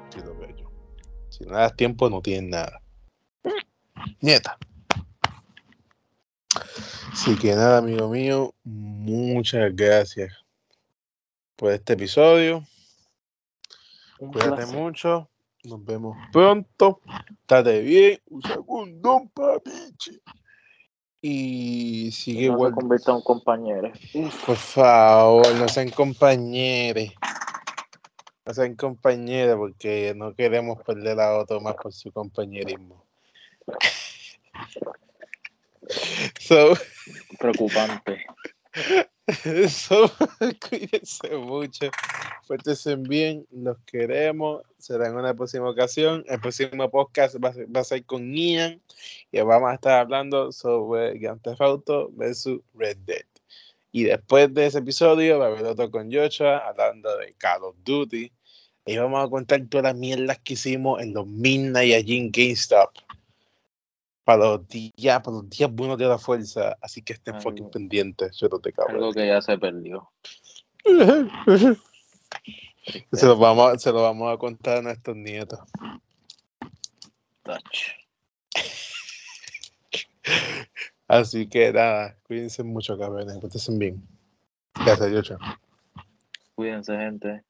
Así lo veo yo. Si no le das tiempo, no tienes nada. Nieta. Así que nada, amigo mío, muchas gracias por este episodio. Un Cuídate placer. mucho. Nos vemos pronto. Estate bien. Usa condón, papichi. Y sigue No se igual. convierta en un compañero. Por favor, no sean compañeros. No sean compañeros porque no queremos perder a otro más por su compañerismo. <laughs> <laughs> So, Preocupante. <laughs> so <laughs> cuídense mucho. Pórtense bien, los queremos. Será en una próxima ocasión. El próximo podcast va a ser, va a ser con Ian y vamos a estar hablando sobre Grand Theft Auto versus Red Dead. Y después de ese episodio va a haber otro con Joshua hablando de Call of Duty. Y vamos a contar todas las mierdas que hicimos en los Midnight allí en GameStop. Para los días, para los días buenos de la fuerza. Así que estén Algo- fucking pendientes. Yo no te cabrón. Algo que ya se perdió. se, lo vamos, a- se lo vamos a contar a nuestros nietos. Touch. Así que nada, cuídense mucho, cabrones. Cuídense bien. Gracias, Yocho. Cuídense, gente.